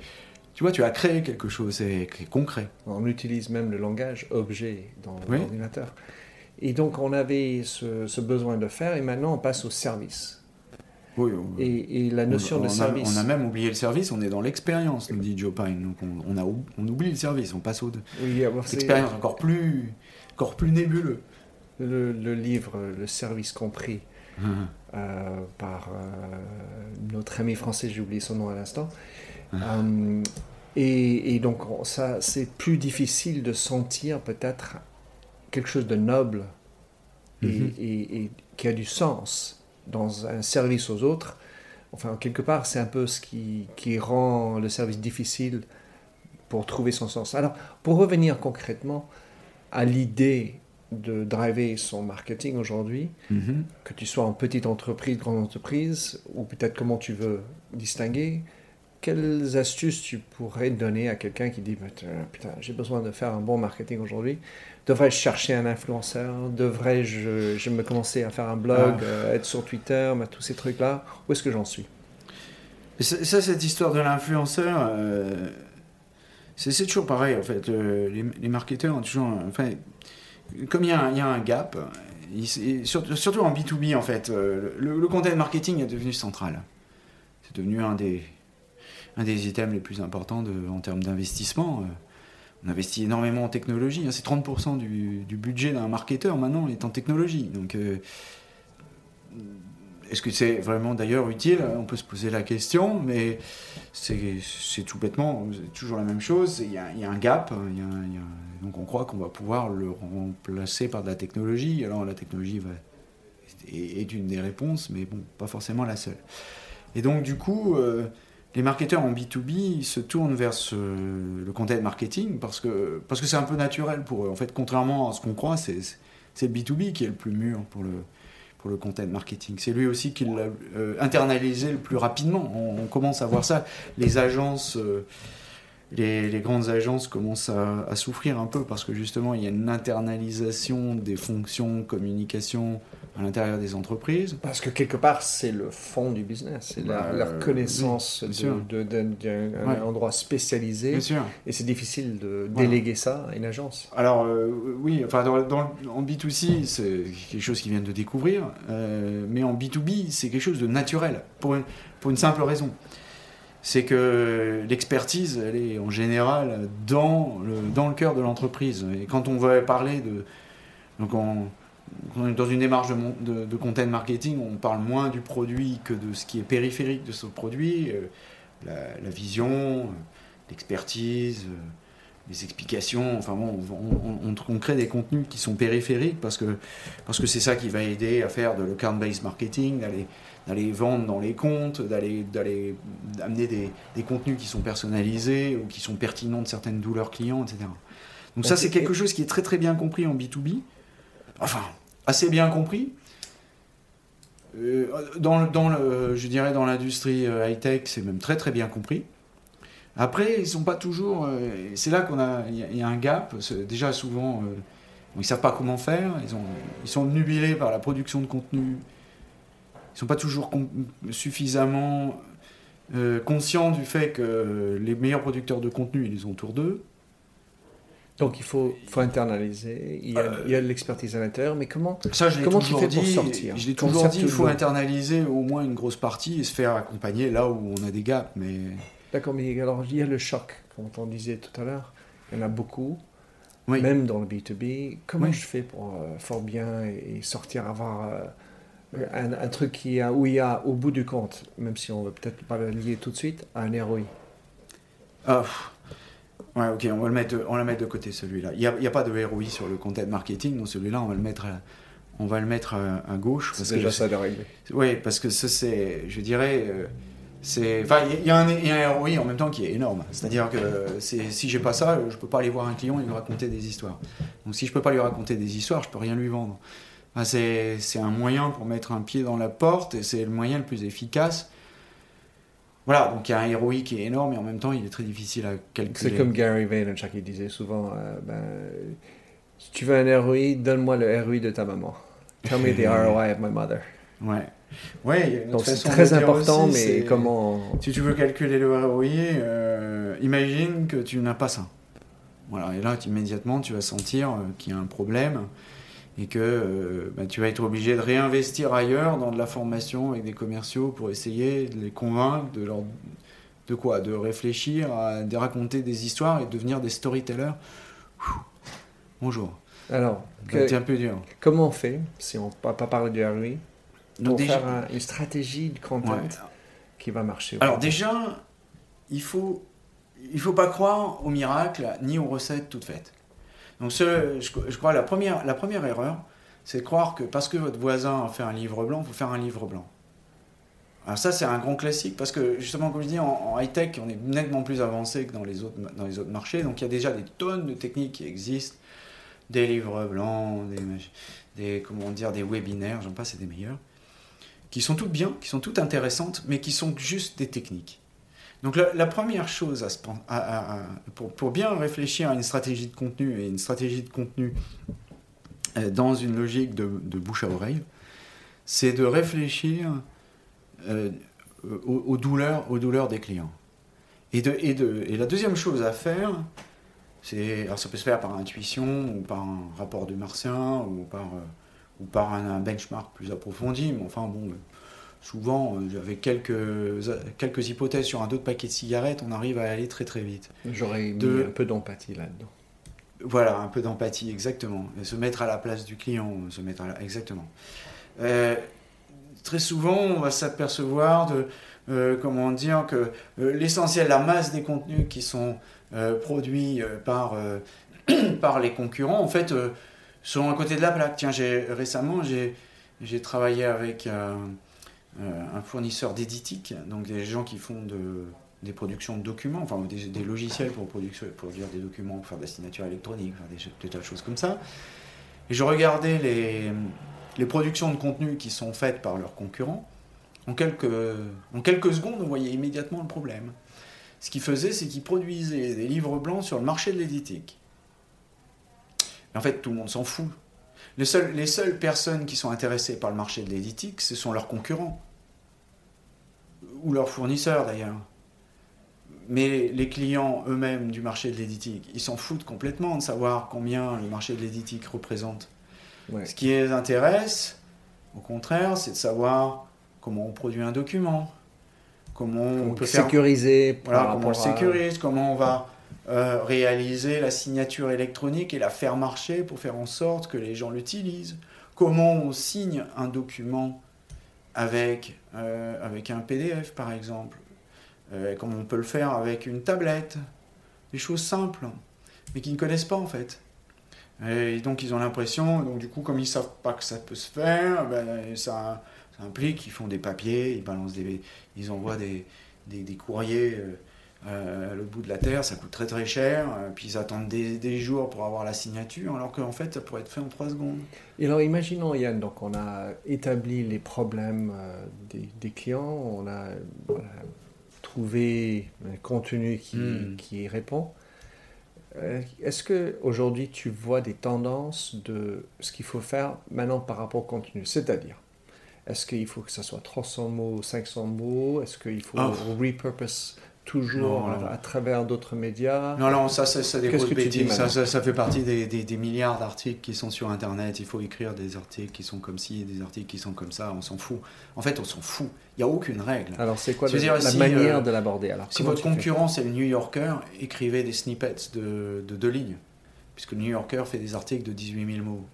tu vois, tu as créé quelque chose, c'est concret. On utilise même le langage objet dans l'ordinateur. Et donc on avait ce, besoin de faire, et maintenant on passe au service. Oui, et, la notion de service. on a même oublié le service, on est dans l'expérience, nous dit Joe Pine. Donc on, a, on oublie le service, on passe au oui, l'expérience encore plus, encore plus nébuleux. Le, le, livre Le service compris euh, par euh, notre ami français, j'ai oublié son nom à l'instant. Euh, et, donc, ça, c'est plus difficile de sentir peut-être quelque chose de noble et, mhm. et, qui a du sens dans un service aux autres. Enfin, quelque part, c'est un peu ce qui, qui, rend le service difficile pour trouver son sens. Alors, pour revenir concrètement à l'idée de driver son marketing aujourd'hui, mhm. que tu sois en petite entreprise, grande entreprise, ou peut-être comment tu veux distinguer, quelles astuces tu pourrais donner à quelqu'un qui dit putain j'ai besoin de faire un bon marketing aujourd'hui devrais-je chercher un influenceur? Devrais-je je me commencer à faire un blog ah. euh, être sur Twitter tous ces trucs là où est-ce que j'en suis? Ça cette histoire de l'influenceur euh, c'est toujours pareil en fait euh, les, les, marketeurs ont toujours enfin comme il y, a un, gap, surtout en B2B en fait, euh, le, content marketing est devenu central. C'est devenu un des, un des items les plus importants de, en termes d'investissement. On investit énormément en technologie. Hein. c'est 30% du, budget d'un marketeur maintenant est en technologie. Donc, euh, est-ce que c'est vraiment d'ailleurs utile? On peut se poser la question, mais c'est tout bêtement toujours la même chose. Il y a, un gap, a donc on croit qu'on va pouvoir le remplacer par de la technologie. Alors la technologie est, une des réponses, mais bon, pas forcément la seule. Et donc du coup, euh, les marketeurs en B2B se tournent vers le content marketing parce que parce que c'est un peu naturel pour eux. En fait, contrairement à ce qu'on croit, c'est le B2B qui est le plus mûr pour le pour le content marketing. C'est lui aussi qui l'a euh, internalisé le plus rapidement. On, commence à voir ça. Les agences euh, les, grandes agences commencent à, souffrir un peu parce que justement il y a une internalisation des fonctions communication à l'intérieur des entreprises. Parce que quelque part c'est le fond du business, c'est la, bah, connaissance d'un endroit spécialisé. Et c'est difficile de déléguer ça à une agence. Alors euh, oui, enfin dans, en B2C c'est quelque chose qu'ils viennent de découvrir, euh, mais en B2B c'est quelque chose de naturel pour pour une simple raison c'est que l'expertise, elle est en général dans le, le cœur de l'entreprise. Et quand on veut parler de... Donc on, est dans une démarche de, de, content marketing, on parle moins du produit que de ce qui est périphérique de ce produit, euh, la, vision, l'expertise, euh, les explications. Enfin bon, on, on, crée des contenus qui sont périphériques parce que c'est ça qui va aider à faire de l'account-based marketing, d'aller d'aller vendre dans les comptes, d'aller d'aller amener des, des, contenus qui sont personnalisés ou qui sont pertinents de certaines douleurs clients, etc. Donc ça, c'est quelque chose qui est très très bien compris en B2B. Enfin, assez bien compris. Euh, dans, dans le, je dirais dans l'industrie euh, high-tech, c'est même très très bien compris. Après, ils sont pas toujours. Euh, c'est là qu'on a, il y, a un gap. Déjà souvent, ils savent pas comment faire. Ils, ont, ils sont nubilés par la production de contenu sont pas toujours suffisamment euh, conscients du fait que les meilleurs producteurs de contenu, ils ont autour d'eux. Donc il faut, faut internaliser, il y a, euh, de l'expertise à l'intérieur, mais comment, ça, je comment tu fais pour sortir Je l'ai toujours dit, il faut internaliser au moins une grosse partie et se faire accompagner là où on a des gaps. Mais... D'accord, mais alors il y a le choc comme on disait tout à l'heure, il y en a beaucoup, Oui. même dans le B2B. Comment Oui. je fais pour euh, fort bien et, et sortir, avoir euh, un, un truc qui a, où il y a, au bout du compte, même si on ne veut peut-être pas le lier tout de suite, un ROI Ah, pff. ouais, ok, on va le mettre, de- on va le mettre de côté celui-là. Il n'y a, a pas de ROI sur le content marketing, donc celui-là, on va le mettre à, on va le mettre à, à gauche. C'est parce que déjà ça de régler. Oui, parce que ça, c'est, je dirais, euh, c'est, enfin, il y a un, il y a un ROI en même temps qui est énorme. C'est-à-dire que c'est, si j'ai pas ça, je peux pas aller voir un client et lui raconter des histoires. Donc, si je peux pas lui raconter des histoires, je peux rien lui vendre. Enfin, c'est, un moyen pour mettre un pied dans la porte et c'est le moyen le plus efficace. Voilà, donc il y a un ROI qui est énorme et en même temps, il est très difficile à calculer. C'est comme Gary Vaynerchuk il disait souvent, euh, ben, si tu veux un ROI, donne-moi le ROI de ta maman. Tell me the ROI of my mother. Ouais. Ouais, Donc c'est très important, aussi, mais comment... Si tu veux calculer le ROI, euh, imagine que tu n'as pas ça. Voilà, et là, immédiatement, tu vas sentir euh, qu'il y a un problème et que euh, bah, tu vas être obligé de réinvestir ailleurs dans de la formation avec des commerciaux pour essayer de les convaincre de leur de quoi? De réfléchir, à de raconter des histoires et de devenir des storytellers. Ouh. Bonjour. Alors, C'est un peu dur. comment on fait, si on ne pas parler du ROI, pour déjà- faire un- une stratégie de content Ouais. qui va marcher Alors déjà, il faut, il faut pas croire au miracle ni aux recettes toutes faites. Donc je, crois la première, la première erreur, c'est de croire que parce que votre voisin a fait un livre blanc, il faut faire un livre blanc. Alors ça, c'est un grand classique parce que justement, comme je dis, en, high-tech, on est nettement plus avancé que dans les, autres, dans les autres marchés. Donc il y a déjà des tonnes de techniques qui existent, des livres blancs, des, des comment dire, des webinaires, j'en passe, c'est des meilleurs qui sont toutes bien, qui sont toutes intéressantes, mais qui sont juste des techniques. Donc la, première chose à pour, pour bien réfléchir à une stratégie de contenu et une stratégie de contenu euh, dans une logique de, de bouche à oreille, c'est de réfléchir euh, aux, douleurs, aux douleurs des clients. Et, de, et, de, et la deuxième chose à faire, c'est, ça peut se faire par intuition ou par un rapport de martien ou par, euh, ou par un, un benchmark plus approfondi, mais enfin bon, souvent avec quelques, quelques hypothèses sur un autre paquet de cigarettes, on arrive à aller très très vite. J'aurais mis de- un peu d'empathie là-dedans. Voilà, un peu d'empathie, exactement. Et se mettre à la place du client, se mettre à la... Exactement. Euh, très souvent, on va s'apercevoir de, euh, comment dire, que euh, l'essentiel, la masse des contenus qui sont produits par, par les concurrents, en fait, sont à côté de la plaque. Tiens, j'ai, récemment, j'ai, travaillé avec un fournisseur d'éditique, donc des gens qui font de, des productions de documents, enfin des, logiciels pour produire, produire des documents, pour faire de la signature électronique, faire des, tas de choses comme ça. Et je regardais les, productions de contenu qui sont faites par leurs concurrents. En quelques, secondes, on voyait immédiatement le problème. Ce qu'ils faisaient, c'est qu'ils produisaient des livres blancs sur le marché de l'éditique. En fait, tout le monde s'en fout. Les les seules personnes qui sont intéressées par le marché de l'éditique, ce sont leurs concurrents. Ou leurs fournisseurs d'ailleurs. Mais les clients eux-mêmes du marché de l'éditique, ils s'en foutent complètement de savoir combien le marché de l'éditique représente. Ouais. Ce qui les intéresse, au contraire, c'est de savoir comment on produit un document, comment on peut faire sécuriser voilà, comment on le à- sécurise, comment on va euh, réaliser la signature électronique et la faire marcher pour faire en sorte que les gens l'utilisent, comment on signe un document avec, euh, avec un PDF par exemple, euh, comment on peut le faire avec une tablette, des choses simples, mais qu'ils ne connaissent pas en fait. Et donc ils ont l'impression, donc du coup comme ils savent pas que ça peut se faire, ben, ça, implique qu'ils font des papiers, ils balancent des, ils envoient des courriers euh, euh, l'autre bout de la terre, ça coûte très très cher, euh, puis ils attendent des, des jours pour avoir la signature, alors qu'en fait ça pourrait être fait en 3 secondes. Et alors, imaginons, Yann, donc on a établi les problèmes euh, des, des clients, on a voilà, trouvé un contenu qui, Hmm. qui y répond. Est-ce que aujourd'hui tu vois des tendances de ce qu'il faut faire maintenant par rapport au contenu? C'est-à-dire, est-ce qu'il faut que ça soit 300 mots, 500 mots? Est-ce qu'il faut Oh. repurpose toujours Non, non. à, travers d'autres médias Non, non, ça, ça, ça des grosses bêtises. Ça, ça, ça fait partie des, des- des milliards d'articles qui sont sur Internet. Il faut écrire des articles qui sont comme ci, des articles qui sont comme ça. On s'en fout. En fait, on s'en fout. Il n'y a aucune règle. Alors, c'est quoi la si, manière euh, de l'aborder alors Si votre concurrent, c'est le New Yorker, écrivez des snippets de, de deux lignes. Puisque le New Yorker fait des articles de 18 000 mots.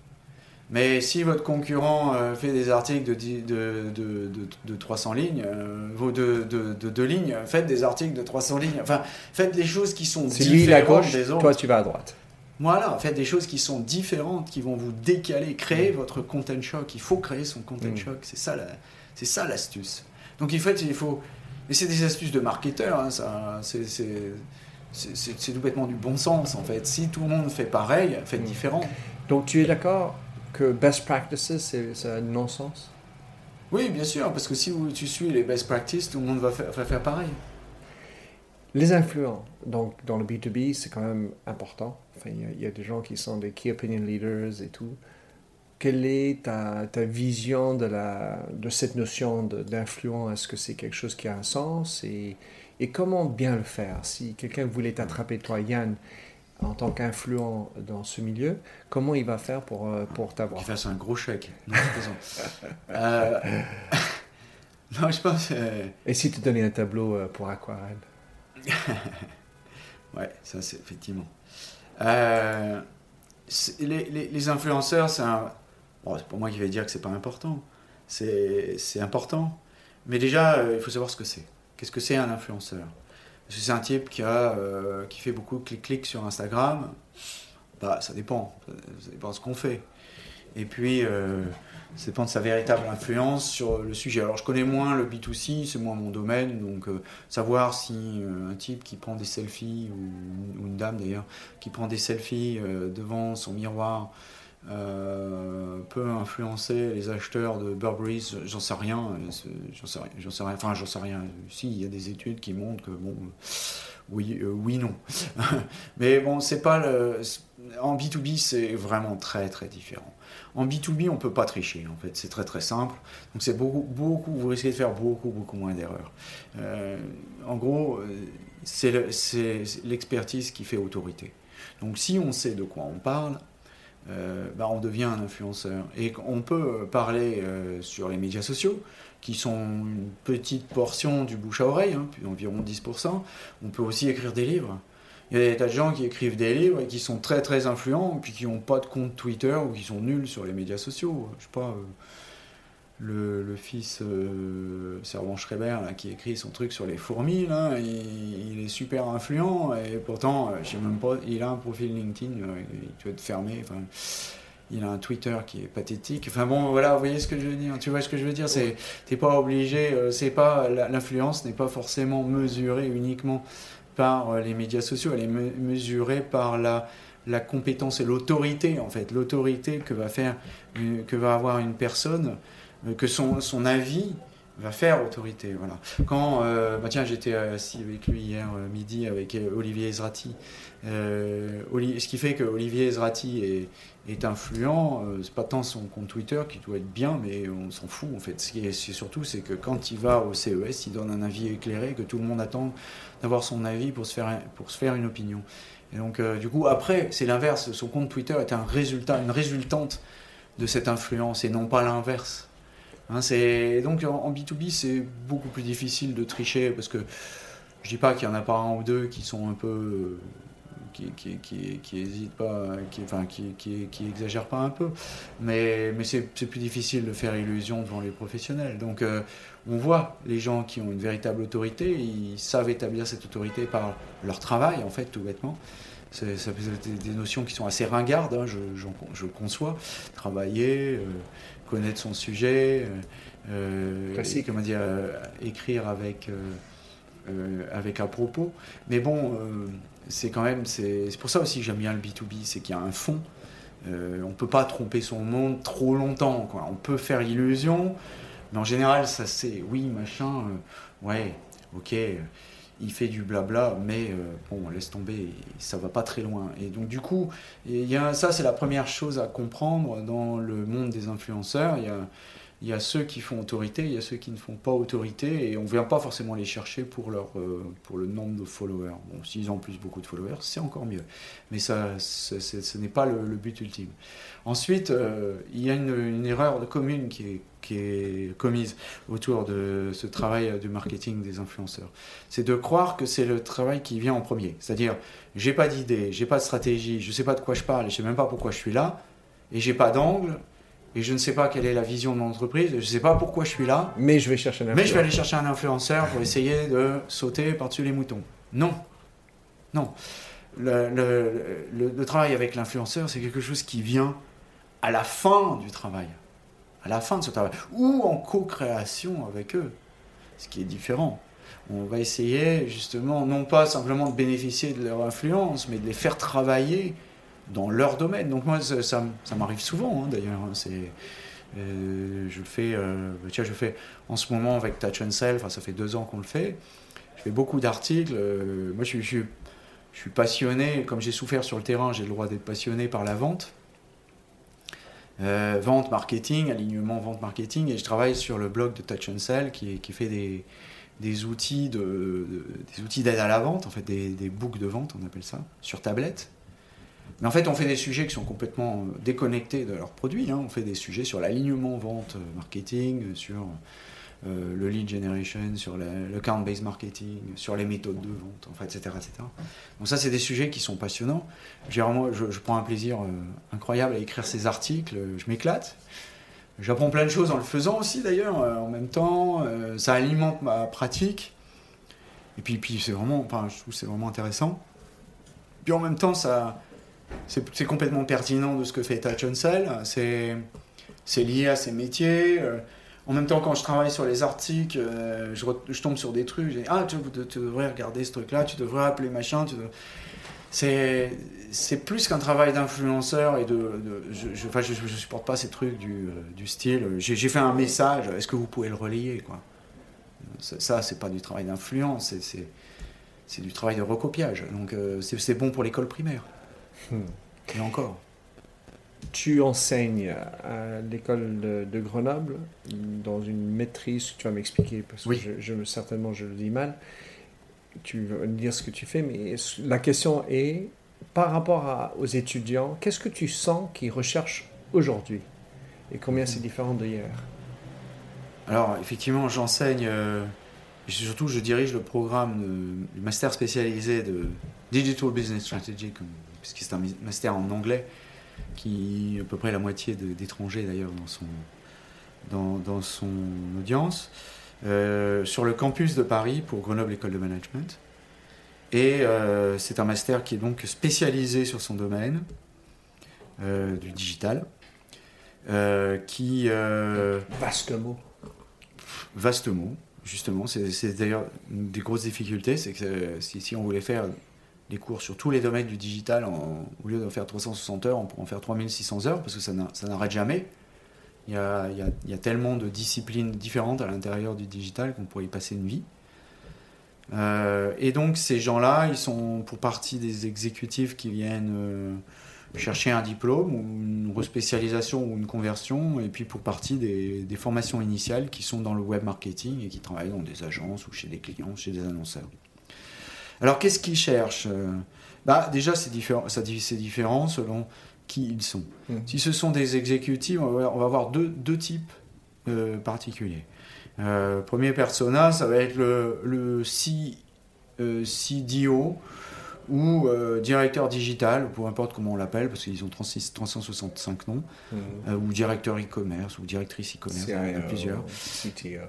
Mais si votre concurrent euh, fait des articles de, de, de, de- de 300 lignes, euh, de, de deux lignes, faites des articles de 300 lignes. Enfin, faites des choses qui sont Si lui différentes gauche, des autres. toi tu vas à droite. Voilà, faites des choses qui sont différentes, qui vont vous décaler, créer votre content shock. Il faut créer son content Mm. shock, c'est ça, la- c'est ça l'astuce. Donc en fait, il faut, et c'est des astuces de marketeur, hein, ça, c'est, c'est, c'est, c'est- c'est tout bêtement du bon sens en fait. Si tout le monde fait pareil, faites Mm. différent. Donc tu es d'accord que best practices c'est un non-sens? Oui, bien sûr, parce que si tu suis les best practices, tout le monde va faire, va faire pareil. Les influents, donc dans le B2B, c'est quand même important. Enfin, il y a- il y, a des gens qui sont des key opinion leaders et tout. Quelle est ta, ta vision de, la, de cette notion d'influent? Est-ce que c'est quelque chose qui a un sens? Et, et comment bien le faire? Si quelqu'un voulait t'attraper, toi, Yann, en tant qu'influent dans ce milieu, comment il va faire pour, euh, pour t'avoir Qu'il fasse un gros chèque. Non. Euh, non, je pense. euh, Et si tu donnais un tableau pour aquarelle Ouais, ça c'est effectivement. Euh, les, les- les influenceurs, c'est un. Bon, c'est pour moi qui vais dire que c'est pas important. C'est important. Mais déjà, il faut savoir ce que c'est. Qu'est-ce que c'est un influenceur? C'est un type qui, a, euh, qui fait beaucoup de clics-clics sur Instagram bah, Ça dépend. Ça, dépend de ce qu'on fait. Et puis, euh, ça dépend de sa véritable influence sur le sujet. Alors, je connais moins le B2C, c'est moins mon domaine, donc euh, savoir si un type qui prend des selfies, ou, une dame d'ailleurs, qui prend des selfies devant son miroir, euh, peut influencer les acheteurs de Burberry, j'en sais rien, euh, j'en sais rien, j'en sais rien, enfin j'en sais rien. Si, il y a des études qui montrent que bon, oui, euh, oui, non. Mais bon, c'est pas le. En B2B, c'est vraiment très très différent. En B2B, on peut pas tricher, en fait, c'est très très simple. Donc c'est beaucoup, beaucoup, vous risquez de faire beaucoup, beaucoup moins d'erreurs. En gros, c'est l'expertise qui fait autorité. Donc si on sait de quoi on parle, euh, bah, on devient un influenceur. Et on peut parler euh, sur les médias sociaux, qui sont une petite portion du bouche à oreille, hein, environ 10%. On peut aussi écrire des livres. Il y a des tas de gens qui écrivent des livres et qui sont très très influents, puis qui n'ont pas de compte Twitter ou qui sont nuls sur les médias sociaux. Je sais pas, euh, le, fils euh, Servan Schreiber qui écrit son truc sur les fourmis, là, il, est super influent et pourtant, euh, je même pas, il a un profil LinkedIn, euh, il doit être fermé. Il a un Twitter qui est pathétique. Enfin bon, voilà, vous voyez ce que je veux dire. Tu vois ce que je veux dire C'est, t'es pas obligé. euh, c'est pas l'influence n'est pas forcément mesurée uniquement par euh, les médias sociaux. Elle est me- mesurée par la la compétence et l'autorité en fait, l'autorité que va faire, une- que va avoir une personne, euh, que son son avis va faire autorité. Voilà. Quand, euh, bah tiens, j'étais assis avec lui hier euh, midi avec euh, Olivier Ezrati. Euh, ce qui fait que Olivier Ezrati est, est influent, euh, c'est pas tant son compte Twitter qui doit être bien, mais on s'en fout en fait. Ce qui est, surtout, c'est que quand il va au CES, il donne un avis éclairé, que tout le monde attend d'avoir son avis pour se faire, pour se faire une opinion. Et donc, euh, du coup, après, c'est l'inverse. Son compte Twitter est un résultat, une résultante de cette influence et non pas l'inverse. Hein, donc en, en B2B, c'est beaucoup plus difficile de tricher parce que je dis pas qu'il y en a pas un ou deux qui sont un peu euh, qui, qui, hésitent pas, qui, enfin, qui, qui, exagèrent pas un peu, mais, c'est plus difficile de faire illusion devant les professionnels. Donc euh, on voit les gens qui ont une véritable autorité, ils savent établir cette autorité par leur travail, en fait, tout bêtement. C'est des, notions qui sont assez ringardes, hein, je conçois. Travailler, euh, connaître son sujet, euh, euh, et, comment dire, euh, écrire avec, avec à propos. Mais bon, c'est quand même, c'est pour ça aussi que j'aime bien le B2B, c'est qu'il y a un fond. Euh, on peut pas tromper son monde trop longtemps. Quoi. On peut faire illusion, mais en général, ça c'est oui, machin, euh, ouais, ok, il fait du blabla, mais euh, bon, laisse tomber, ça va pas très loin. Et donc, du coup, il y a, ça c'est la première chose à comprendre dans le monde des influenceurs. Il y a, ceux qui font autorité, il y a ceux qui ne font pas autorité, et on ne vient pas forcément les chercher pour, leur, euh, pour le nombre de followers. Bon, s'ils ont plus beaucoup de followers, c'est encore mieux. Mais ça, ce n'est pas le, but ultime. Ensuite, euh, il y a une, erreur de commune qui est, qui est commise autour de ce travail du marketing des influenceurs. C'est de croire que c'est le travail qui vient en premier. C'est-à-dire, j'ai pas d'idée, j'ai pas de stratégie, je sais pas de quoi je parle, je sais même pas pourquoi je suis là, et j'ai pas d'angle, et je ne sais pas quelle est la vision de mon entreprise, je ne sais pas pourquoi je suis là. Mais je vais chercher un influenceur. Mais je vais aller chercher un influenceur pour essayer de sauter par-dessus les moutons. Non. Non. Le, le, le, travail avec l'influenceur, c'est quelque chose qui vient à la fin du travail. À la fin de ce travail. Ou en co-création avec eux. Ce qui est différent. On va essayer justement, non pas simplement de bénéficier de leur influence, mais de les faire travailler dans leur domaine. Donc moi, ça, m'arrive souvent, hein, d'ailleurs. Hein, c'est, euh, je fais, euh, tiens, je fais en ce moment avec Touch and Self, ça fait deux ans qu'on le fait. Je fais beaucoup d'articles. Euh, moi, je, suis passionné, comme j'ai souffert sur le terrain, j'ai le droit d'être passionné par la vente. Vente, marketing, alignement, vente, marketing, et je travaille sur le blog de Touch and Sell qui, fait des, outils de, des outils d'aide à la vente, en fait des, des books de vente, on appelle ça, sur tablette. Mais en fait, on fait des sujets qui sont complètement euh, déconnectés de leurs produits. Hein. On fait des sujets sur l'alignement vente euh, marketing, sur euh, le lead generation, sur le, count-based marketing, sur les méthodes de vente, en fait, etc., etc. Donc ça, c'est des sujets qui sont passionnants. Je, je, prends un plaisir incroyable à écrire ces articles. Je m'éclate. J'apprends plein de choses en le faisant aussi, d'ailleurs, en même temps. ça alimente ma pratique. Et puis, puis c'est vraiment, enfin, je c'est vraiment intéressant. Puis en même temps, ça, c'est complètement pertinent de ce que fait Touch C'est lié à ses métiers. Euh, en même temps, quand je travaille sur les articles, euh, je, tombe sur des trucs. Je dis, ah, tu, devrais regarder ce truc-là, tu devrais appeler machin. C'est plus qu'un travail d'influenceur et de. je, je, supporte pas ces trucs du, euh, du style. J'ai fait un message, est-ce que vous pouvez le relayer quoi Ça, c'est pas du travail d'influence, c'est du travail de recopiage. Donc, c'est bon pour l'école primaire. Hmm. Et encore. Tu enseignes à l'école de, Grenoble dans une maîtrise, tu vas m'expliquer parce que je, certainement je le dis mal. Tu vas me dire ce que tu fais, mais la question est par rapport aux étudiants, qu'est-ce que tu sens qu'ils recherchent aujourd'hui? Et combien c'est différent d'hier? Alors effectivement, j'enseigne. Euh, surtout, je dirige le programme du master spécialisé de Digital Business Strategy, comme puisque c'est un master en anglais, qui à peu près la moitié d'étrangers d'ailleurs dans son, dans, dans son audience, euh, sur le campus de Paris pour Grenoble École de Management. Et euh, c'est un master qui est donc spécialisé sur son domaine euh, du digital. qui. vaste mot. Vaste mot, justement. C'est d'ailleurs une des grosses difficultés, c'est que si, si, on voulait faire les cours sur tous les domaines du digital, au lieu d'en faire 360 heures, on pourrait en faire 3600 heures, parce que ça n'arrête jamais. Il y, a, tellement de disciplines différentes à l'intérieur du digital qu'on pourrait y passer une vie. Euh, et donc ces gens-là, ils sont pour partie des exécutifs qui viennent euh, chercher un diplôme ou une respécialisation ou une conversion, et puis pour partie des, des, formations initiales qui sont dans le web marketing et qui travaillent dans des agences ou chez des clients, chez des annonceurs. Alors qu'est-ce qu'ils cherchent euh? Bah, Déjà, c'est différent, différent selon qui ils sont. Mmh. Si ce sont des exécutifs, on va, avoir deux, deux types euh, particuliers. Euh, premier persona, ça va être le, le C, CDO ou euh, directeur digital, peu importe comment on l'appelle, parce qu'ils ont 365 noms, mhm. euh, ou directeur e-commerce, ou directrice e-commerce, il y en a plusieurs. CTO.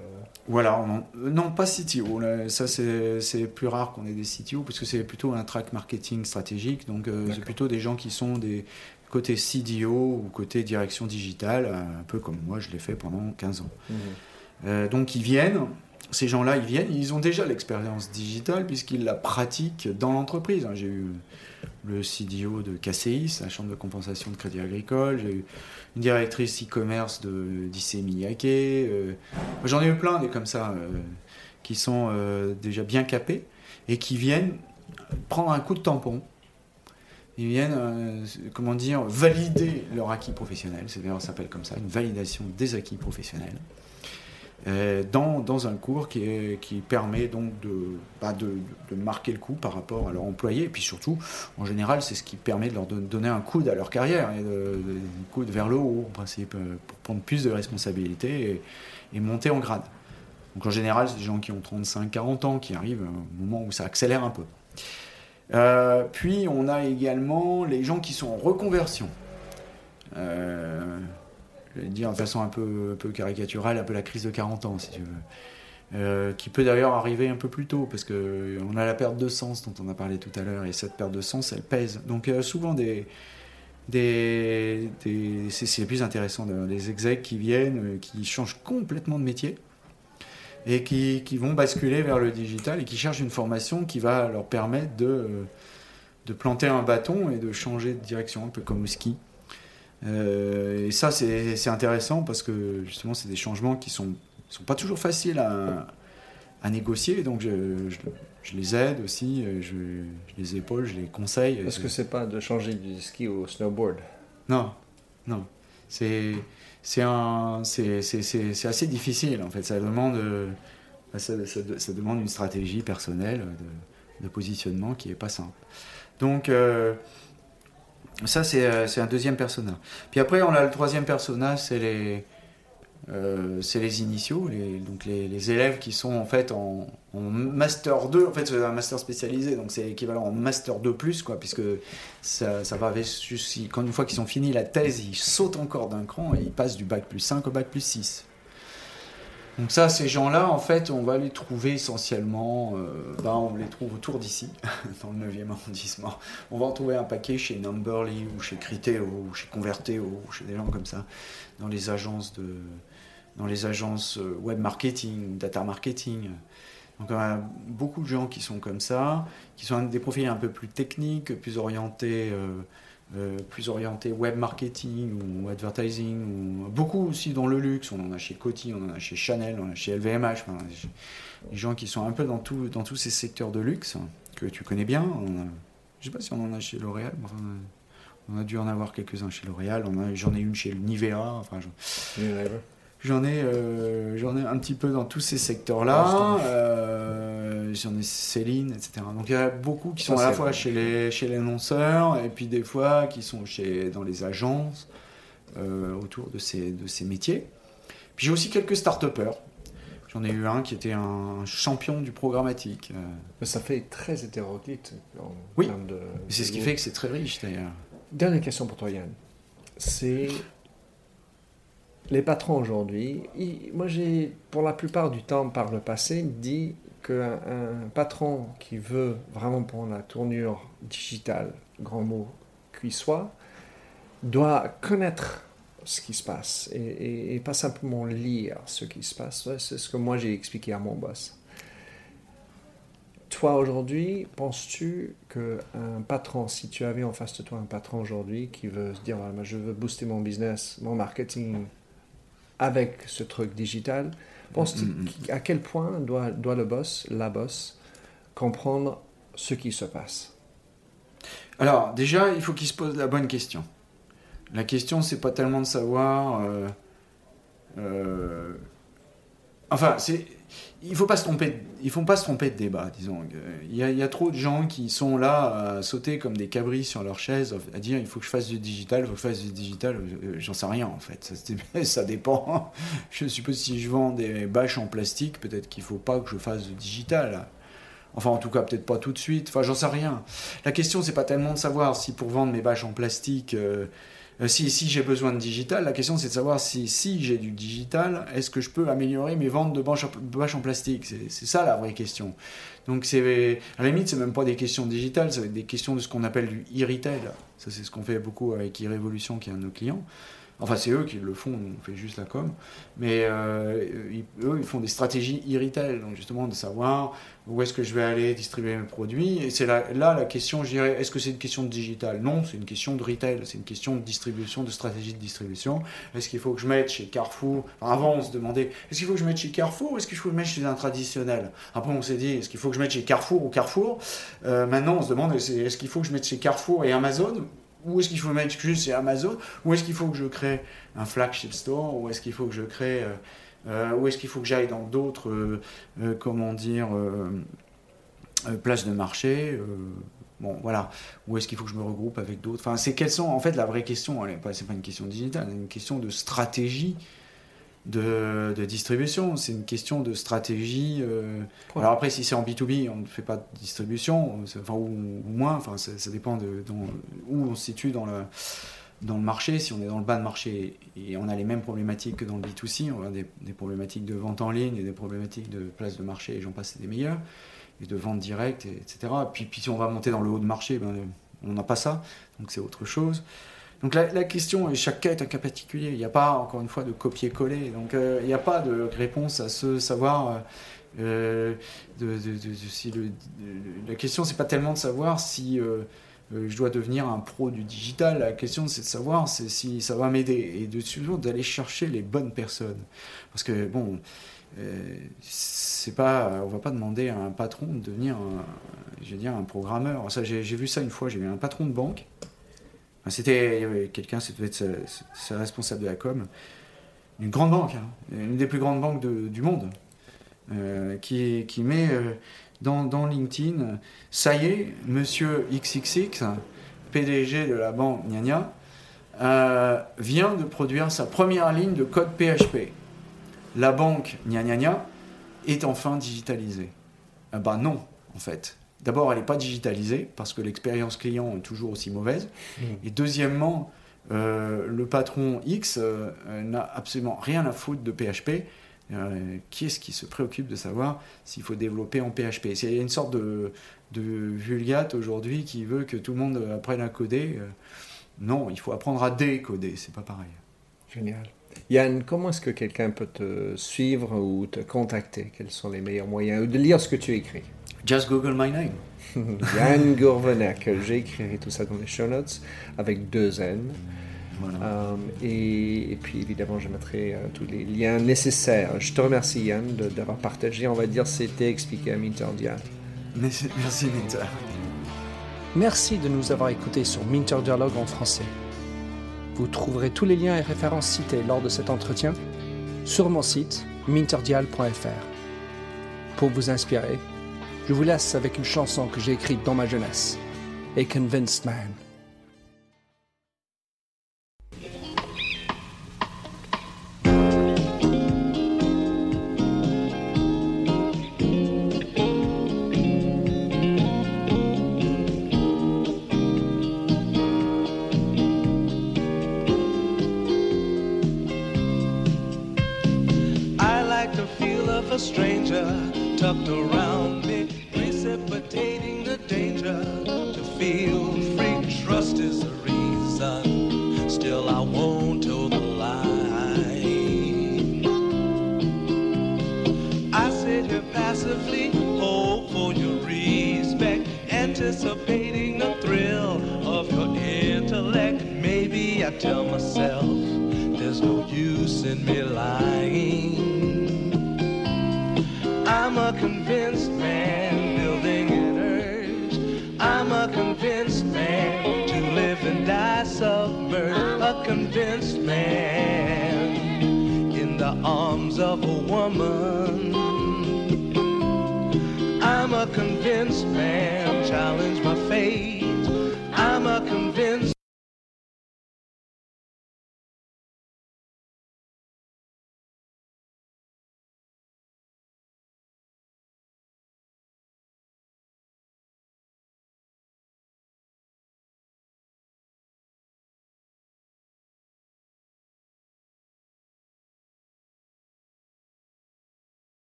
Voilà, euh, non, pas CTO, ça c'est plus rare qu'on ait des CTO, parce que c'est plutôt un track marketing stratégique, donc c'est plutôt des gens qui sont des côté CDO ou côté direction digitale, un peu comme moi je l'ai fait pendant 15 ans. Mhm. donc ils viennent, ces gens-là, ils viennent, ils ont déjà l'expérience digitale puisqu'ils la pratiquent dans l'entreprise. Hein, j'ai eu le CDO de KCIS, la Chambre de compensation de crédit agricole, j'ai eu une directrice e-commerce d'IC Miyake. Euh, j'en ai eu plein des comme ça euh, qui sont euh, déjà bien capés et qui viennent prendre un coup de tampon ils viennent, comment dire, valider leur acquis professionnel. C'est d'ailleurs, ça s'appelle comme ça, une validation des acquis professionnels. Euh, dans, un cours qui, qui permet donc de, bah de, marquer le coup par rapport à leur employé. Et puis surtout, en général, c'est ce qui permet de leur donner un coude à leur carrière, et de, un coude vers le haut, en principe, euh, pour prendre plus de responsabilités et, monter en grade. Donc en général, c'est des gens qui ont 35-40 ans qui arrivent au moment où ça accélère un peu. Euh, puis on a également les gens qui sont en reconversion. Euh, je vais dire de façon un peu, un peu caricaturale, un peu la crise de 40 ans, si tu veux. Euh, qui peut d'ailleurs arriver un peu plus tôt, parce qu'on a la perte de sens dont on a parlé tout à l'heure, et cette perte de sens, elle pèse. Donc euh, souvent, des, des, c'est plus intéressant, des execs qui viennent, euh, qui changent complètement de métier, et qui, qui, vont basculer vers le digital, et qui cherchent une formation qui va leur permettre de, de planter un bâton et de changer de direction, un peu comme au ski. Euh, et ça, c'est intéressant parce que justement, c'est des changements qui sont, sont pas toujours faciles à, à négocier. Donc, je, je, les aide aussi, je, je, les épaule, je les conseille. Parce que c'est pas de changer du ski au snowboard. Non, non. C'est assez difficile en fait. Ça demande, ça, ça, demande une stratégie personnelle de, de, positionnement qui est pas simple. Donc, euh, ça, euh, c'est un deuxième persona. Puis après, on a le troisième persona, c'est les, euh, les initiaux, les, donc les, élèves qui sont en fait en, Master 2. En fait, c'est un Master spécialisé, donc c'est équivalent en Master 2, quoi, puisque ça, ça va jusqu'à. Quand une fois qu'ils ont fini la thèse, ils sautent encore d'un cran et ils passent du bac plus 5 au bac plus 6. Donc ça, ces gens-là, en fait, on va les trouver essentiellement, euh, ben, on les trouve autour d'ici, dans le 9e arrondissement. On va en trouver un paquet chez Numberly ou chez Criteo ou chez Converteo ou chez des gens comme ça, dans les agences de, dans les agences euh, web marketing, data marketing. Donc on a beaucoup de gens qui sont comme ça, qui sont des profils un peu plus techniques, plus orientés. Euh, euh, plus orienté web marketing ou advertising, ou beaucoup aussi dans le luxe. On en a chez Coty, on en a chez Chanel, on en a chez LVMH. Enfin, des gens qui sont un peu dans, tout, dans tous ces secteurs de luxe que tu connais bien. On a, je sais pas si on en a chez L'Oréal, enfin, on a dû en avoir quelques-uns chez L'Oréal. J'en ai une chez Nivea. Enfin, J'en ai, euh, j'en ai un petit peu dans tous ces secteurs-là. Euh, j'en ai Céline, etc. Donc il y a beaucoup qui sont à la fois chez les, chez les annonceurs et puis des fois qui sont chez, dans les agences euh, autour de ces, de ces métiers. Puis j'ai aussi quelques start-upers. J'en ai eu un qui était un champion du programmatique. Mais ça fait très hétéroclite en oui. de. C'est ce qui fait que c'est très riche d'ailleurs. Dernière question pour toi, Yann. C'est les patrons aujourd'hui, moi j'ai pour la plupart du temps par le passé dit qu'un un patron qui veut vraiment prendre la tournure digitale, grand mot qu'il soit, doit connaître ce qui se passe et, pas simplement lire ce qui se passe. C'est ce que moi j'ai expliqué à mon boss. Toi aujourd'hui, penses-tu qu'un patron, si tu avais en face de toi un patron aujourd'hui qui veut se dire je veux booster mon business, mon marketing, avec ce truc digital, pense mm, mm, à quel point doit, doit le boss, la boss, comprendre ce qui se passe? Alors, déjà, il faut qu'il se pose la bonne question. La question, c'est pas tellement de savoir. Euh, euh, enfin, c'est il faut pas se tromper, faut pas se tromper de débat, disons. Il y, a, trop de gens qui sont là à sauter comme des cabris sur leur chaise, à dire il faut que je fasse du digital, il faut que je fasse du digital. Euh, j'en sais rien en fait, ça, dépend. Je suppose si je vends des bâches en plastique, peut-être qu'il faut pas que je fasse du digital. Enfin, en tout cas, peut-être pas tout de suite. Enfin, j'en sais rien. La question, c'est pas tellement de savoir si pour vendre mes bâches en plastique. Euh, si, si j'ai besoin de digital, la question c'est de savoir si, si j'ai du digital, est-ce que je peux améliorer mes ventes de bâches en, plastique? C'est ça la vraie question. Donc c'est à la limite, c'est même pas des questions digitales, ça va des questions de ce qu'on appelle du e-retail. Ça c'est ce qu'on fait beaucoup avec e-révolution qui est un de nos clients. Enfin, c'est eux qui le font, on fait juste la com. Mais euh, eux, ils font des stratégies e-retail, donc justement de savoir où est-ce que je vais aller distribuer mes produits. Et c'est là, la question, je dirais, est-ce que c'est une question de digital? Non, c'est une question de retail, c'est une question de distribution, de stratégie de distribution. Est-ce qu'il faut que je mette chez Carrefour? Avant, on se demandait, est-ce qu'il faut que je mette chez Carrefour ou est-ce qu'il faut que je mette chez un traditionnel? Après, on s'est dit, est-ce qu'il faut que je mette chez Carrefour ou Carrefour? Euh, Maintenant, on se demande, est-ce qu'il faut que je mette chez Carrefour et Amazon? Ou est-ce qu'il faut mettre juste chez Amazon. Ou est-ce qu'il faut que je crée un flagship store? Ou est-ce qu'il faut que je crée... euh, euh, ou est-ce qu'il faut que j'aille dans d'autres, euh, comment dire, places de marché Bon, voilà. Ou est-ce qu'il faut que je me regroupe avec d'autres? Enfin, c'est quelles sont... En fait, la vraie question, c'est pas une question digitale, c'est une question de stratégie de, de distribution. C'est une question de stratégie. euh. Alors après, si c'est en B2B, on ne fait pas de distribution, enfin, ou, ou moins, enfin, ça, ça dépend de dans- où on se situe dans le, dans le marché. Si on est dans le bas de marché et on a les mêmes problématiques que dans le B2C, on a des, des problématiques de vente en ligne et des problématiques de place de marché, et j'en passe, c'est des meilleurs, et de vente directe, et- etc. Puis, puis si on va monter dans le haut de marché, ben, on n'a pas ça, donc c'est autre chose. Donc la, question, et chaque cas est un cas particulier, il n'y a pas, encore une fois, de copier-coller, donc euh, il n'y a pas de réponse à ce savoir... la question, c'est pas tellement de savoir si euh, euh, je dois devenir un pro du digital. La question, c'est de savoir si ça va m'aider et de toujours d'aller chercher les bonnes personnes. Parce que bon, euh, c'est pas, on va pas demander à un patron de devenir, un, je veux dire, un programmeur. J'ai vu ça une fois. J'ai vu un patron de banque. C'était quelqu'un, être sa, sa responsable de la com, une grande banque, hein, une des plus grandes banques du monde euh, qui, met euh, dans, LinkedIn, ça y est, monsieur XXX, PDG de la banque gna gna, euh, vient de produire sa première ligne de code PHP. La banque gna gna est enfin digitalisée. Bah non, en fait. D'abord, elle n'est pas digitalisée parce que l'expérience client est toujours aussi mauvaise. Et deuxièmement, euh, le patron X euh, n'a absolument rien à foutre de PHP. Euh, qui est-ce qui se préoccupe de savoir s'il faut développer en PHP C'est il y a une sorte de, de vulgate aujourd'hui qui veut que tout le monde apprenne à coder. Non, il faut apprendre à décoder, c'est pas pareil. Génial. Yann, comment est-ce que quelqu'un peut te suivre ou te contacter? Quels sont les meilleurs moyens? Ou de lire ce que tu écris? Just Google my name. Yann Gourvenac, j'écrirai tout ça dans les show notes avec deux N. Voilà. Euh, et, et puis évidemment, je mettrai euh, tous les liens nécessaires. Je te remercie Yann de- d'avoir partagé, on va dire, c'était expliqué à Minter Dial. Merci, merci Minter. Merci de nous avoir écoutés sur Minter Dialogue en français. Vous trouverez tous les liens et références cités lors de cet entretien sur mon site minterdial.fr. Pour vous inspirer, je vous laisse avec une chanson que j'ai écrite dans ma jeunesse, A Convinced Man.